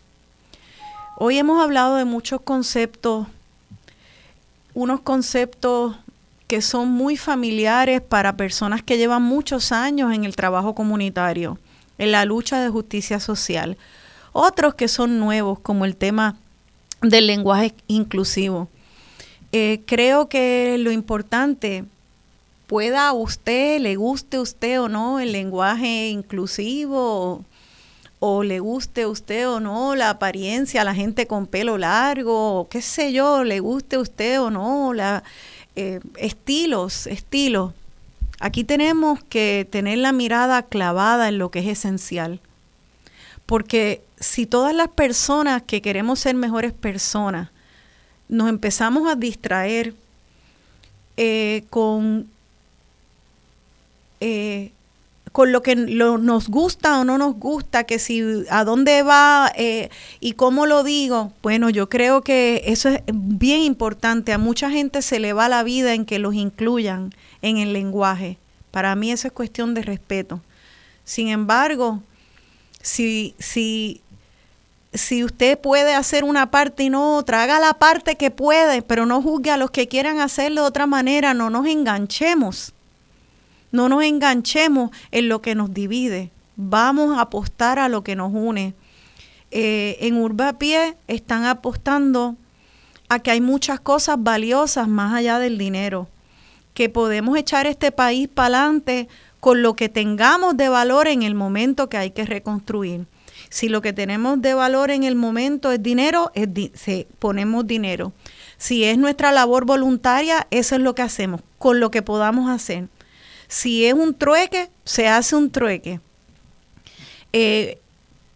Hoy hemos hablado de muchos conceptos, unos conceptos que son muy familiares para personas que llevan muchos años en el trabajo comunitario, en la lucha de justicia social. Otros que son nuevos, como el tema del lenguaje inclusivo. Eh, creo que lo importante pueda usted, le guste usted o no el lenguaje inclusivo, o, le guste usted o no la apariencia, la gente con pelo largo, qué sé yo, le guste usted o no, la, eh, estilos, estilos. Aquí tenemos que tener la mirada clavada en lo que es esencial. Porque si todas las personas que queremos ser mejores personas nos empezamos a distraer eh, con eh, con lo que nos gusta o no nos gusta, que si a dónde va eh, y cómo lo digo, bueno, yo creo que eso es bien importante. A mucha gente se le va la vida en que los incluyan en el lenguaje. Para mí eso es cuestión de respeto. Sin embargo, si, si, si usted puede hacer una parte y no otra, haga la parte que puede, pero no juzgue a los que quieran hacerlo de otra manera, no nos enganchemos no nos enganchemos en lo que nos divide. Vamos a apostar a lo que nos une. Eh, en Urbapié están apostando a que hay muchas cosas valiosas más allá del dinero, que podemos echar este país para adelante con lo que tengamos de valor en el momento que hay que reconstruir. Si lo que tenemos de valor en el momento es dinero, es ponemos dinero. Si es nuestra labor voluntaria, eso es lo que hacemos, con lo que podamos hacer. Si es un trueque, se hace un trueque. Eh,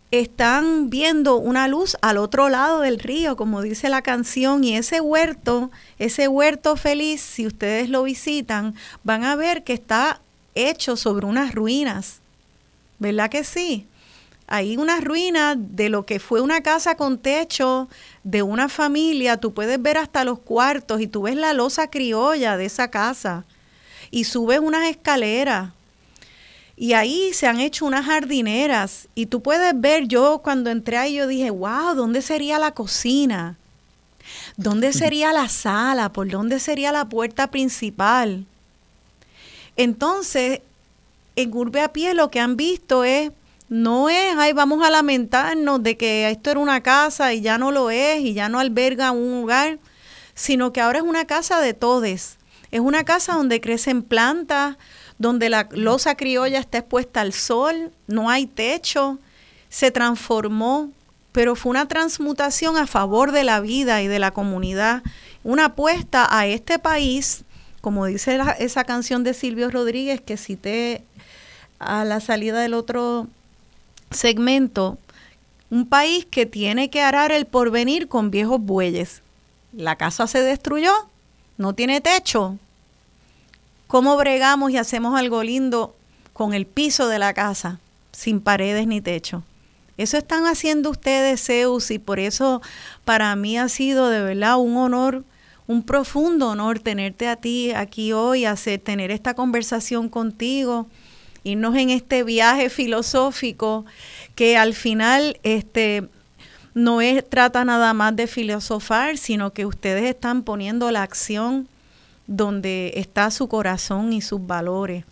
están viendo una luz al otro lado del río, como dice la canción, y ese huerto, ese huerto feliz, si ustedes lo visitan, van a ver que está hecho sobre unas ruinas. ¿Verdad que sí? Hay unas ruinas de lo que fue una casa con techo de una familia, tú puedes ver hasta los cuartos y tú ves la losa criolla de esa casa y subes unas escaleras y ahí se han hecho unas jardineras y tú puedes ver, yo cuando entré ahí yo dije, wow, ¿dónde sería la cocina? ¿Dónde sería la sala? ¿Por dónde sería la puerta principal? Entonces, en Urbe a Pie lo que han visto es, no es, ay, vamos a lamentarnos de que esto era una casa y ya no lo es y ya no alberga un hogar, sino que ahora es una casa de todes. Es una casa donde crecen plantas, donde la losa criolla está expuesta al sol, no hay techo, se transformó, pero fue una transmutación a favor de la vida y de la comunidad, una apuesta a este país, como dice esa canción de Silvio Rodríguez que cité a la salida del otro segmento, un país que tiene que arar el porvenir con viejos bueyes. La casa se destruyó, no tiene techo, ¿Cómo bregamos y hacemos algo lindo con el piso de la casa, sin paredes ni techo? Eso están haciendo ustedes, Zeus, y por eso para mí ha sido de verdad un honor, un profundo honor tenerte a ti aquí hoy, hacer, tener esta conversación contigo, irnos en este viaje filosófico que al final este, no es, trata nada más de filosofar, sino que ustedes están poniendo la acción donde está su corazón y sus valores.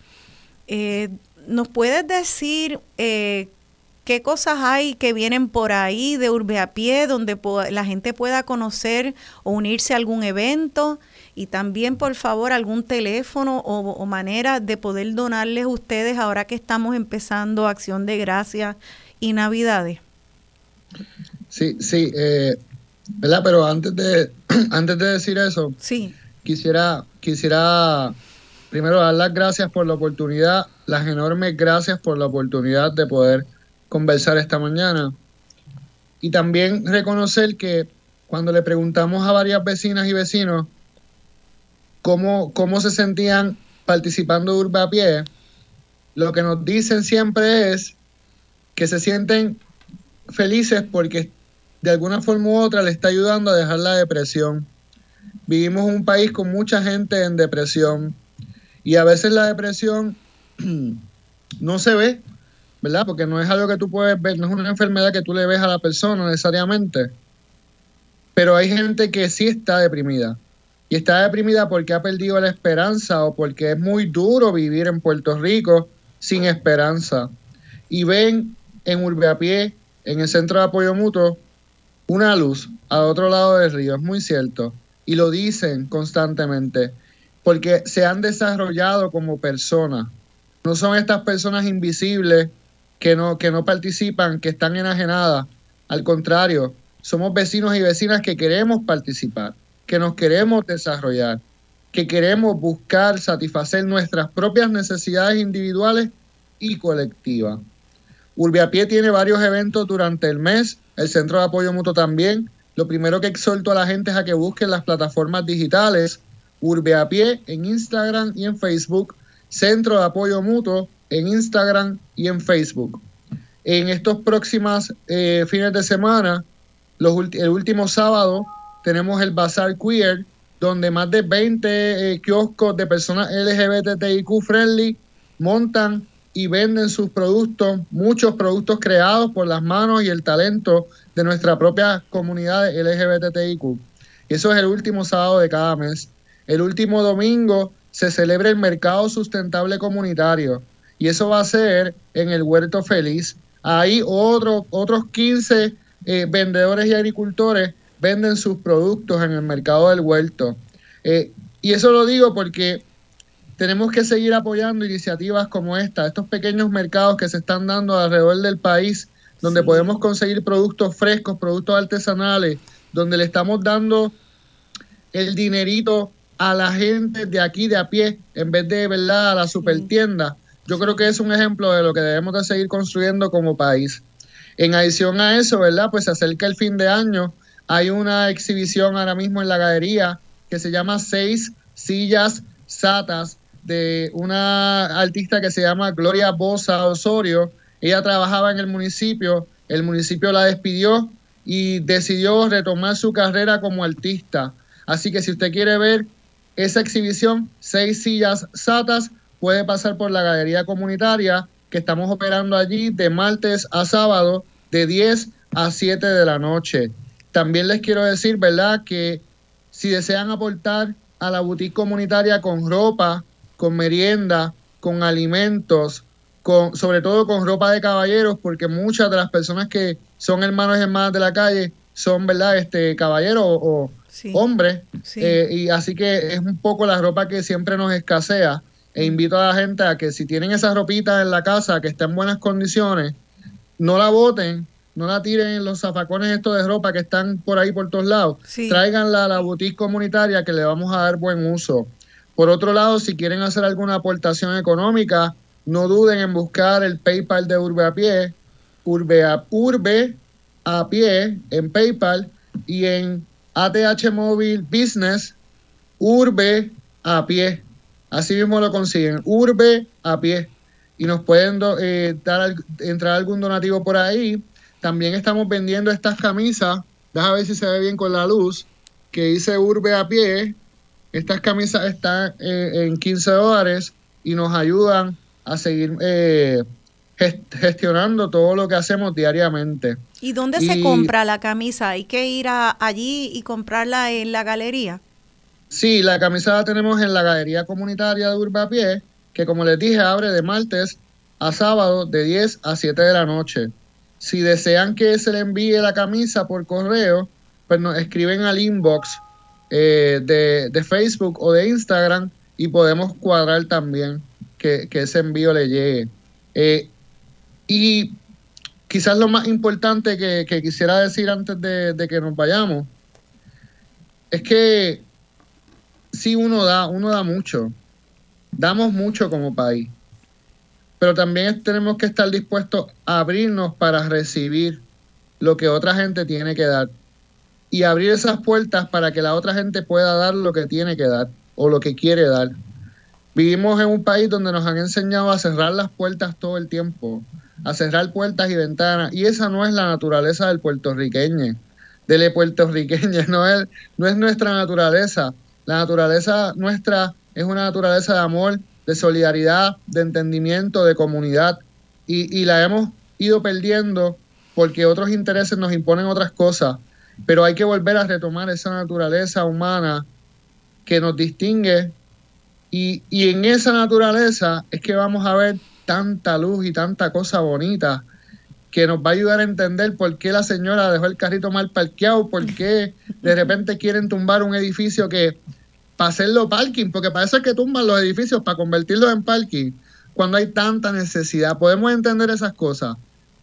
Eh, ¿Nos puedes decir eh, ¿qué cosas hay que vienen por ahí de Urbe a Pie donde la gente pueda conocer o unirse a algún evento? Y también, por favor, algún teléfono o, manera de poder donarles a ustedes ahora que estamos empezando Acción de Gracias y Navidades. Sí, sí, eh, ¿verdad? Pero antes de, antes de decir eso, sí. Quisiera, quisiera primero dar las gracias por la oportunidad, las enormes gracias por la oportunidad de poder conversar esta mañana. Y también reconocer que cuando le preguntamos a varias vecinas y vecinos cómo, cómo se sentían participando de Urba a Pie, lo que nos dicen siempre es que se sienten felices porque de alguna forma u otra le está ayudando a dejar la depresión. Vivimos un país con mucha gente en depresión y a veces la depresión no se ve, ¿verdad? Porque no es algo que tú puedes ver, no es una enfermedad que tú le ves a la persona necesariamente. Pero hay gente que sí está deprimida. Y está deprimida porque ha perdido la esperanza o porque es muy duro vivir en Puerto Rico sin esperanza. Y ven en Urbe en el Centro de Apoyo Mutuo, una luz al otro lado del río, es muy cierto, y lo dicen constantemente, porque se han desarrollado como personas. No son estas personas invisibles que no, que no participan, que están enajenadas. Al contrario, somos vecinos y vecinas que queremos participar, que nos queremos desarrollar, que queremos buscar satisfacer nuestras propias necesidades individuales y colectivas. Urbiapié tiene varios eventos durante el mes el Centro de Apoyo Mutuo también. Lo primero que exhorto a la gente es a que busquen las plataformas digitales Urbe a Pie en Instagram y en Facebook, Centro de Apoyo Mutuo en Instagram y en Facebook. En estos próximos eh, fines de semana, el último sábado, tenemos el Bazar Queer, donde más de 20 eh, kioscos de personas LGBTIQ friendly montan y venden sus productos, muchos productos creados por las manos y el talento de nuestra propia comunidad LGBTIQ. Eso es el último sábado de cada mes. El último domingo se celebra el mercado sustentable comunitario y eso va a ser en el Huerto Feliz. Ahí otro, otros 15 eh, vendedores y agricultores venden sus productos en el mercado del huerto. Eh, y eso lo digo porque tenemos que seguir apoyando iniciativas como esta, estos pequeños mercados que se están dando alrededor del país, donde podemos conseguir productos frescos, productos artesanales, donde le estamos dando el dinerito a la gente de aquí de a pie, en vez de verdad a la supertienda. Yo creo que es un ejemplo de lo que debemos de seguir construyendo como país. En adición a eso, ¿verdad? Pues se acerca el fin de año. Hay una exhibición ahora mismo en la galería que se llama Seis Sillas Satas, de una artista que se llama Gloria Bosa Osorio. Ella trabajaba en el municipio, el municipio la despidió y decidió retomar su carrera como artista. Así que si usted quiere ver esa exhibición, seis sillas satas, puede pasar por la galería comunitaria que estamos operando allí de martes a sábado de 10 a 7 de la noche. También les quiero decir, ¿verdad?, que si desean aportar a la boutique comunitaria con ropa, con merienda, con alimentos, con, sobre todo con ropa de caballeros, porque muchas de las personas que son hermanos y hermanas de la calle son, ¿verdad?, este, caballeros o, hombres. Eh, y así que es un poco la ropa que siempre nos escasea. E invito a la gente a que si tienen esa ropita en la casa que está en buenas condiciones, no la boten, no la tiren en los zafacones estos de ropa que están por ahí por todos lados. Tráiganla a la boutique comunitaria que le vamos a dar buen uso. Por otro lado, si quieren hacer alguna aportación económica, no duden en buscar el PayPal de Urbe a Pie, Urbe a, Urbe a Pie en PayPal y en ATH Móvil Business, Urbe a Pie. Así mismo lo consiguen, Urbe a Pie. Y nos pueden eh, dar, entrar algún donativo por ahí. También estamos vendiendo estas camisas. Déjame ver si se ve bien con la luz. Que dice Urbe a Pie estas camisas están eh, en 15 dólares y nos ayudan a seguir eh, gestionando todo lo que hacemos diariamente. ¿Y dónde se compra la camisa? ¿Hay que ir allí y comprarla en la galería? Sí, la camisa la tenemos en la galería comunitaria de Urbapié, que como les dije abre de martes a sábado de 10 a 7 de la noche. Si desean que se le envíe la camisa por correo, pues nos escriben al inbox eh, de, Facebook o de Instagram y podemos cuadrar también que, ese envío le llegue. Eh, y quizás lo más importante que, quisiera decir antes de, que nos vayamos es que si uno da, uno da mucho, damos mucho como país, pero también tenemos que estar dispuestos a abrirnos para recibir lo que otra gente tiene que dar y abrir esas puertas para que la otra gente pueda dar lo que tiene que dar o lo que quiere dar. Vivimos en un país donde nos han enseñado a cerrar las puertas todo el tiempo, a cerrar puertas y ventanas, y esa no es la naturaleza del puertorriqueño, del puertorriqueño, no es, no es nuestra naturaleza. La naturaleza nuestra es una naturaleza de amor, de solidaridad, de entendimiento, de comunidad, y, y la hemos ido perdiendo porque otros intereses nos imponen otras cosas, pero hay que volver a retomar esa naturaleza humana que nos distingue y, y en esa naturaleza es que vamos a ver tanta luz y tanta cosa bonita que nos va a ayudar a entender por qué la señora dejó el carrito mal parqueado, por qué de repente quieren tumbar un edificio que para hacerlo parking, porque para eso es que tumban los edificios, para convertirlos en parking, cuando hay tanta necesidad. Podemos entender esas cosas,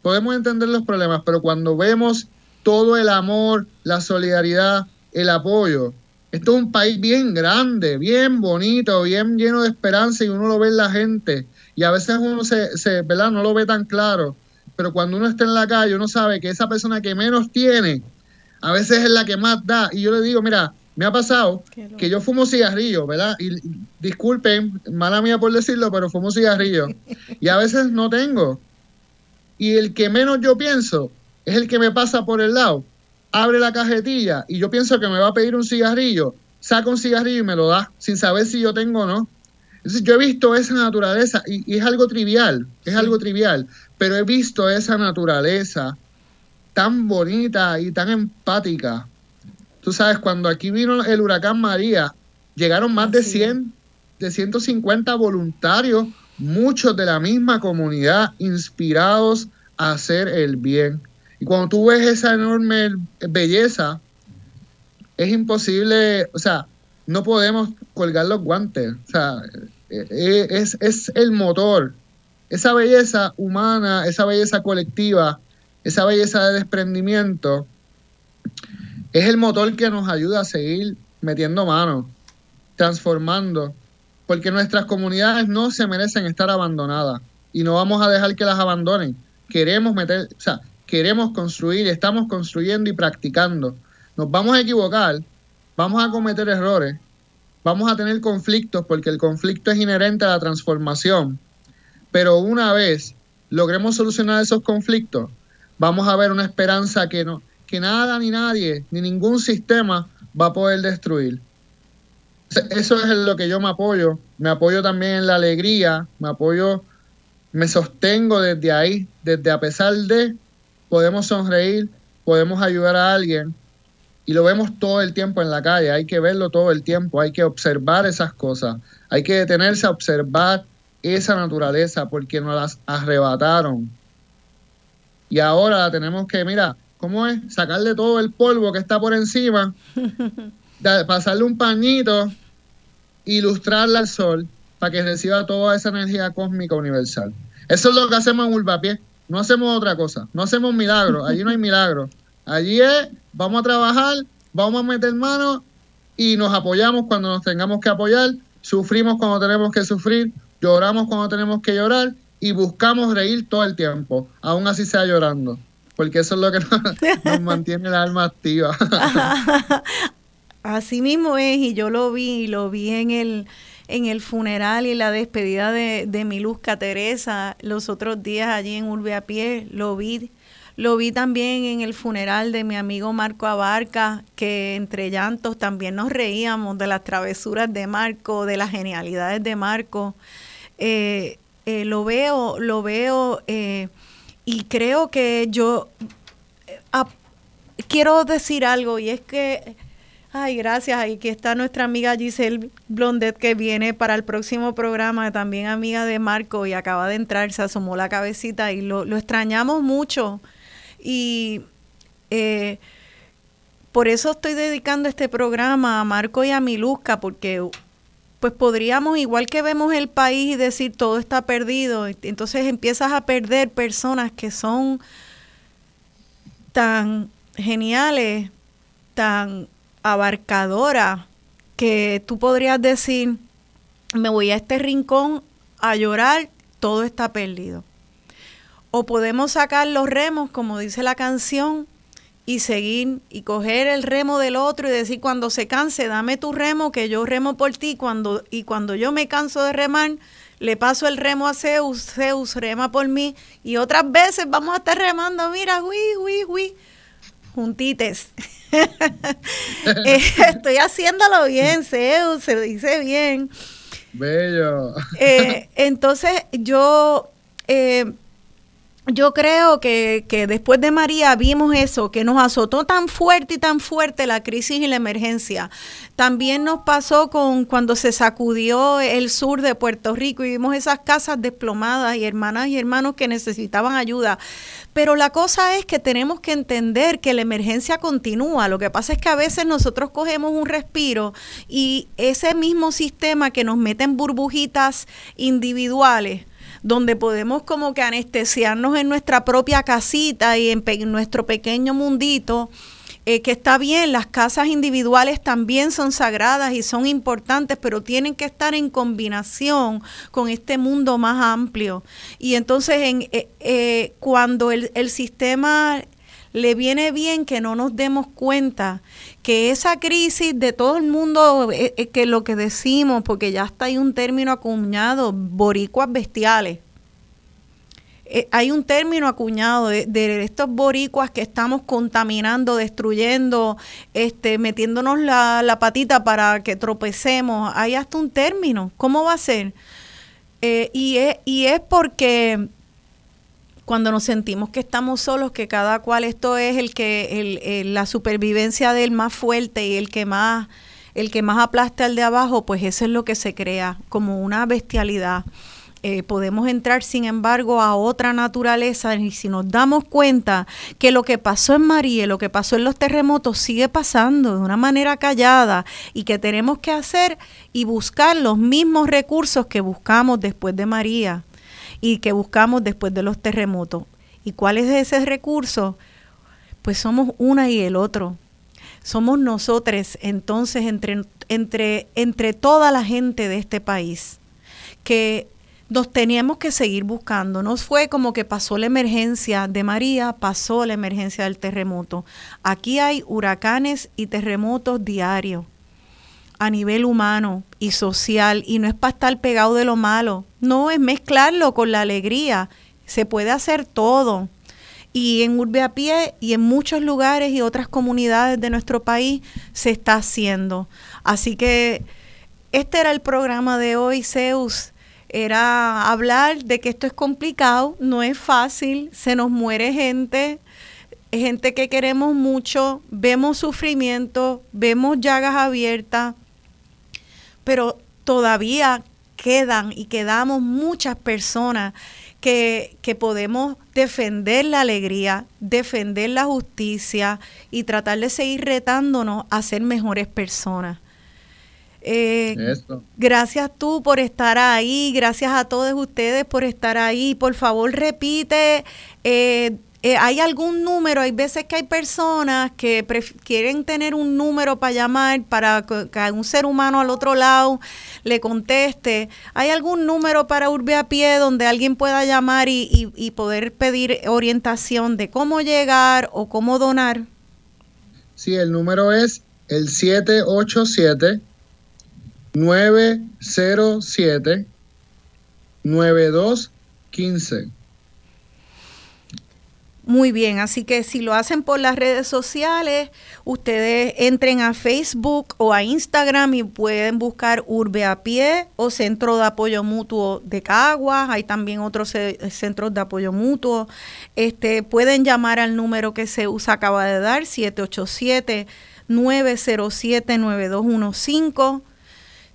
podemos entender los problemas, pero cuando vemos todo el amor, la solidaridad, el apoyo, esto es un país bien grande, bien bonito, bien lleno de esperanza y uno lo ve en la gente. Y a veces uno se, se, ¿verdad? no lo ve tan claro, pero cuando uno está en la calle uno sabe que esa persona que menos tiene, a veces es la que más da. Y yo le digo, mira, me ha pasado que yo fumo cigarrillo, ¿verdad? Y disculpen, mala mía por decirlo, pero fumo cigarrillo. Y a veces no tengo. Y el que menos yo pienso es el que me pasa por el lado abre la cajetilla y yo pienso que me va a pedir un cigarrillo, saca un cigarrillo y me lo da, sin saber si yo tengo o no. Entonces yo he visto esa naturaleza y, es algo trivial, es algo trivial, pero he visto esa naturaleza tan bonita y tan empática. Tú sabes, cuando aquí vino el huracán María, llegaron más de 100, de 150 voluntarios, muchos de la misma comunidad, inspirados a hacer el bien. Y cuando tú ves esa enorme belleza, es imposible, o sea, no podemos colgar los guantes. O sea, eh, eh, es, es el motor. Esa belleza humana, esa belleza colectiva, esa belleza de desprendimiento, es el motor que nos ayuda a seguir metiendo manos, transformando, porque nuestras comunidades no se merecen estar abandonadas y no vamos a dejar que las abandonen. Queremos meter, o sea, queremos construir, estamos construyendo y practicando. Nos vamos a equivocar, vamos a cometer errores, vamos a tener conflictos porque el conflicto es inherente a la transformación. Pero una vez logremos solucionar esos conflictos, vamos a ver una esperanza que no que nada ni nadie ni ningún sistema va a poder destruir. Eso es en lo que yo me apoyo. Me apoyo también en la alegría, me apoyo, me sostengo desde ahí, desde a pesar de podemos sonreír, podemos ayudar a alguien y lo vemos todo el tiempo en la calle, hay que verlo todo el tiempo, hay que observar esas cosas, hay que detenerse a observar esa naturaleza porque nos las arrebataron. Y ahora la tenemos que, mira, ¿cómo es? Sacarle todo el polvo que está por encima, pasarle un pañito, ilustrarla al sol para que reciba toda esa energía cósmica universal. Eso es lo que hacemos en Urbapié. No hacemos otra cosa, no hacemos milagros, allí no hay milagros. Allí es, vamos a trabajar, vamos a meter manos y nos apoyamos cuando nos tengamos que apoyar, sufrimos cuando tenemos que sufrir, lloramos cuando tenemos que llorar y buscamos reír todo el tiempo, aún así sea llorando, porque eso es lo que nos, nos mantiene el alma activa. Así mismo es, y yo lo vi, lo vi en el en el funeral y la despedida de, de mi Luzca Teresa los otros días allí en Urbe a Pie, lo vi. Lo vi también en el funeral de mi amigo Marco Abarca, que entre llantos también nos reíamos de las travesuras de Marco, de las genialidades de Marco. Eh, eh, lo veo, lo veo eh, y creo que yo quiero decir algo y es que Ay, gracias. Aquí está nuestra amiga Giselle Blondet que viene para el próximo programa, también amiga de Marco y acaba de entrar, se asomó la cabecita y lo, extrañamos mucho Y eh, por eso estoy dedicando este programa a Marco y a Milusca, porque pues podríamos, igual que vemos el país y decir todo está perdido, entonces empiezas a perder personas que son tan geniales, tan abarcadoras, que tú podrías decir, me voy a este rincón a llorar, todo está perdido. O podemos sacar los remos, como dice la canción, y seguir y coger el remo del otro y decir cuando se canse, dame tu remo que yo remo por ti cuando y cuando yo me canso de remar, le paso el remo a Zeus, Zeus rema por mí y otras veces vamos a estar remando, mira, uy, uy, uy, juntites. Eh, estoy haciéndolo bien, Zeus, se dice bien. Bello. Eh, entonces yo eh, yo creo que, que, después de María vimos eso, que nos azotó tan fuerte y tan fuerte la crisis y la emergencia. También nos pasó con cuando se sacudió el sur de Puerto Rico y vimos esas casas desplomadas y hermanas y hermanos que necesitaban ayuda. Pero la cosa es que tenemos que entender que la emergencia continúa. Lo que pasa es que a veces nosotros cogemos un respiro y ese mismo sistema que nos mete en burbujitas individuales, donde podemos como que anestesiarnos en nuestra propia casita y en, nuestro pequeño mundito, eh, que está bien, las casas individuales también son sagradas y son importantes, pero tienen que estar en combinación con este mundo más amplio. Y entonces en, eh, eh, cuando el, el sistema le viene bien que no nos demos cuenta que esa crisis de todo el mundo, eh, eh, que lo que decimos, porque ya está ahí un término acuñado, boricuas bestiales. Eh, hay un término acuñado de, estos boricuas que estamos contaminando, destruyendo, este, metiéndonos la, la, patita para que tropecemos. Hay hasta un término. ¿Cómo va a ser? y, es, y es porque cuando nos sentimos que estamos solos, que cada cual esto es el que el, la supervivencia del más fuerte y el que más el que más aplaste al de abajo, pues eso es lo que se crea como una bestialidad. Eh, podemos entrar, sin embargo, a otra naturaleza y si nos damos cuenta que lo que pasó en María, lo que pasó en los terremotos, sigue pasando de una manera callada y que tenemos que hacer y buscar los mismos recursos que buscamos después de María y que buscamos después de los terremotos. ¿Y cuál es ese recurso? Pues somos una y el otro. Somos nosotros entonces entre, entre, entre toda la gente de este país que nos teníamos que seguir buscando. No fue como que pasó la emergencia de María, pasó la emergencia del terremoto. Aquí hay huracanes y terremotos diarios a nivel humano y social y no es para estar pegado de lo malo, no es mezclarlo con la alegría, se puede hacer todo. Y en Urbe a Pie y en muchos lugares y otras comunidades de nuestro país se está haciendo. Así que este era el programa de hoy, Zeus. Era hablar de que esto es complicado, no es fácil, se nos muere gente, gente que queremos mucho, vemos sufrimiento, vemos llagas abiertas, pero todavía quedan y quedamos muchas personas que, podemos defender la alegría, defender la justicia y tratar de seguir retándonos a ser mejores personas. Eh, gracias tú por estar ahí, gracias a todos ustedes por estar ahí. Por favor, repite eh, eh, ¿Hay algún número? Hay veces que hay personas que quieren tener un número para llamar, para que un ser humano al otro lado le conteste. ¿Hay algún número para Urbe a Pie donde alguien pueda llamar y, y poder pedir orientación de cómo llegar o cómo donar? Sí, el número es el 787 907 9215. Muy bien, así que si lo hacen por las redes sociales, ustedes entren a Facebook o a Instagram y pueden buscar Urbe a Pie o Centro de Apoyo Mutuo de Caguas, hay también otros centros de apoyo mutuo. Este, pueden llamar al número que se usa acaba de dar, 787 907 9215.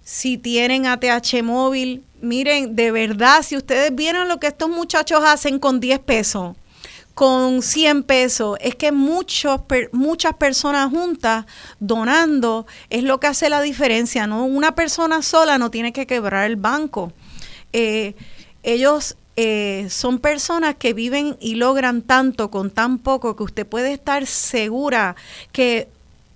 Si tienen ATH móvil, miren, de verdad, si ustedes vieran lo que estos muchachos hacen con 10 pesos, con 100 pesos. Es que muchos, muchas personas juntas donando es lo que hace la diferencia. ¿no? Una persona sola no tiene que quebrar el banco. Eh, ellos eh, son personas que viven y logran tanto con tan poco que usted puede estar segura que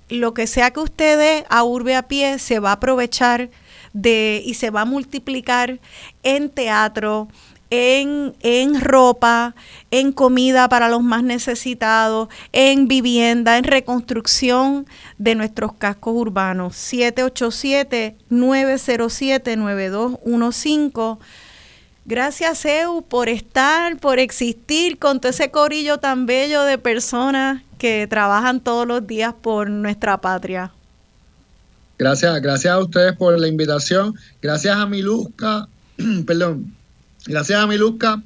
lo que sea que usted dé a urbe a pie se va a aprovechar de y se va a multiplicar en teatro, en, en, ropa, en comida para los más necesitados, en vivienda, en reconstrucción de nuestros cascos urbanos. 787-907-9215. Gracias, Eu, por estar, por existir con todo ese corillo tan bello de personas que trabajan todos los días por nuestra patria. Gracias, gracias a ustedes por la invitación. Gracias a Miluska, perdón, gracias a Miluska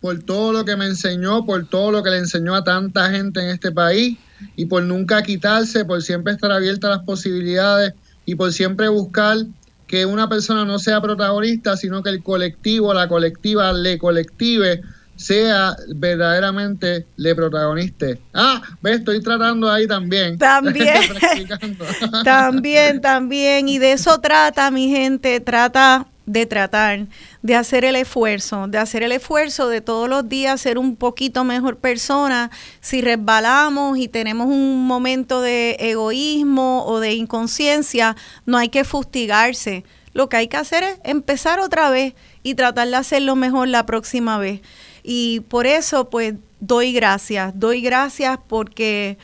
por todo lo que me enseñó, por todo lo que le enseñó a tanta gente en este país y por nunca quitarse, por siempre estar abierta a las posibilidades y por siempre buscar que una persona no sea protagonista, sino que el colectivo, la colectiva, le colective sea verdaderamente le protagonista. Ah, ve, estoy tratando ahí también. También. también, también. Y de eso trata, mi gente, trata de tratar, de hacer el esfuerzo, de hacer el esfuerzo de todos los días ser un poquito mejor persona. Si resbalamos y tenemos un momento de egoísmo o de inconsciencia, no hay que fustigarse. Lo que hay que hacer es empezar otra vez y tratar de hacerlo mejor la próxima vez. Y por eso, pues, doy gracias, doy gracias porque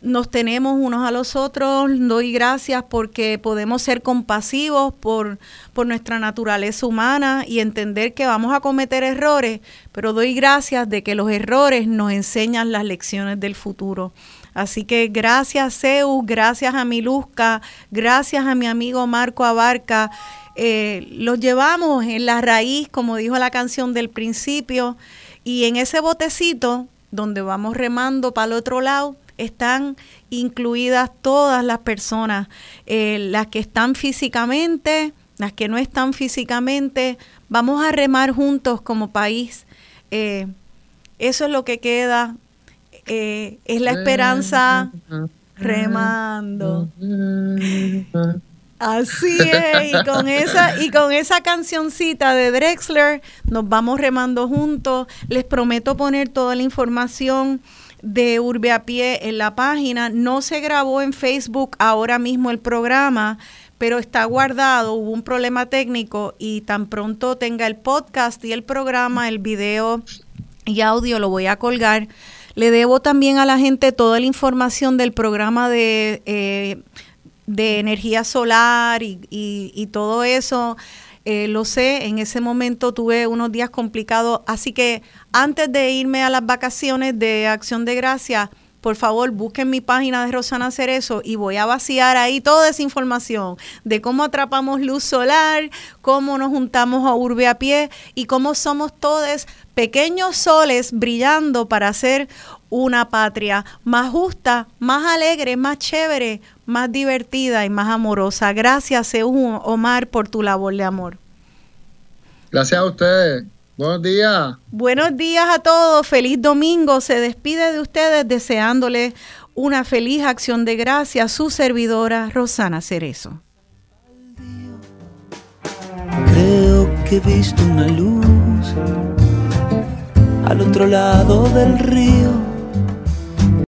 nos tenemos unos a los otros, doy gracias porque podemos ser compasivos por, por nuestra naturaleza humana y entender que vamos a cometer errores, pero doy gracias de que los errores nos enseñan las lecciones del futuro. Así que gracias Zeus, gracias a Milusca, gracias a mi amigo Marco Abarca. Eh, los llevamos en la raíz, como dijo la canción del principio, y en ese botecito donde vamos remando para el otro lado, están incluidas todas las personas, eh, las que están físicamente, las que no están físicamente. Vamos a remar juntos como país. Eh, eso es lo que queda. Eh, es la esperanza remando. Así es, y con esa y con esa cancioncita de Drexler nos vamos remando juntos. Les prometo poner toda la información de Urbe a Pie en la página. No se grabó en Facebook ahora mismo el programa, pero está guardado. Hubo un problema técnico y tan pronto tenga el podcast y el programa, el video y audio lo voy a colgar. Le debo también a la gente toda la información del programa de, eh, de energía solar y, y todo eso. Eh, lo sé, en ese momento tuve unos días complicados, así que antes de irme a las vacaciones de Acción de Gracia, por favor, busquen mi página de Rosana Cerezo y voy a vaciar ahí toda esa información de cómo atrapamos luz solar, cómo nos juntamos a urbe a pie y cómo somos todos pequeños soles brillando para hacer una patria más justa, más alegre, más chévere, más divertida y más amorosa. Gracias, Eú Omar, por tu labor de amor. Gracias a ustedes. Buenos días. Buenos días a todos. Feliz domingo. Se despide de ustedes deseándole una feliz acción de gracias. Su servidora, Rosana Cerezo. Creo que he visto una luz al otro lado del río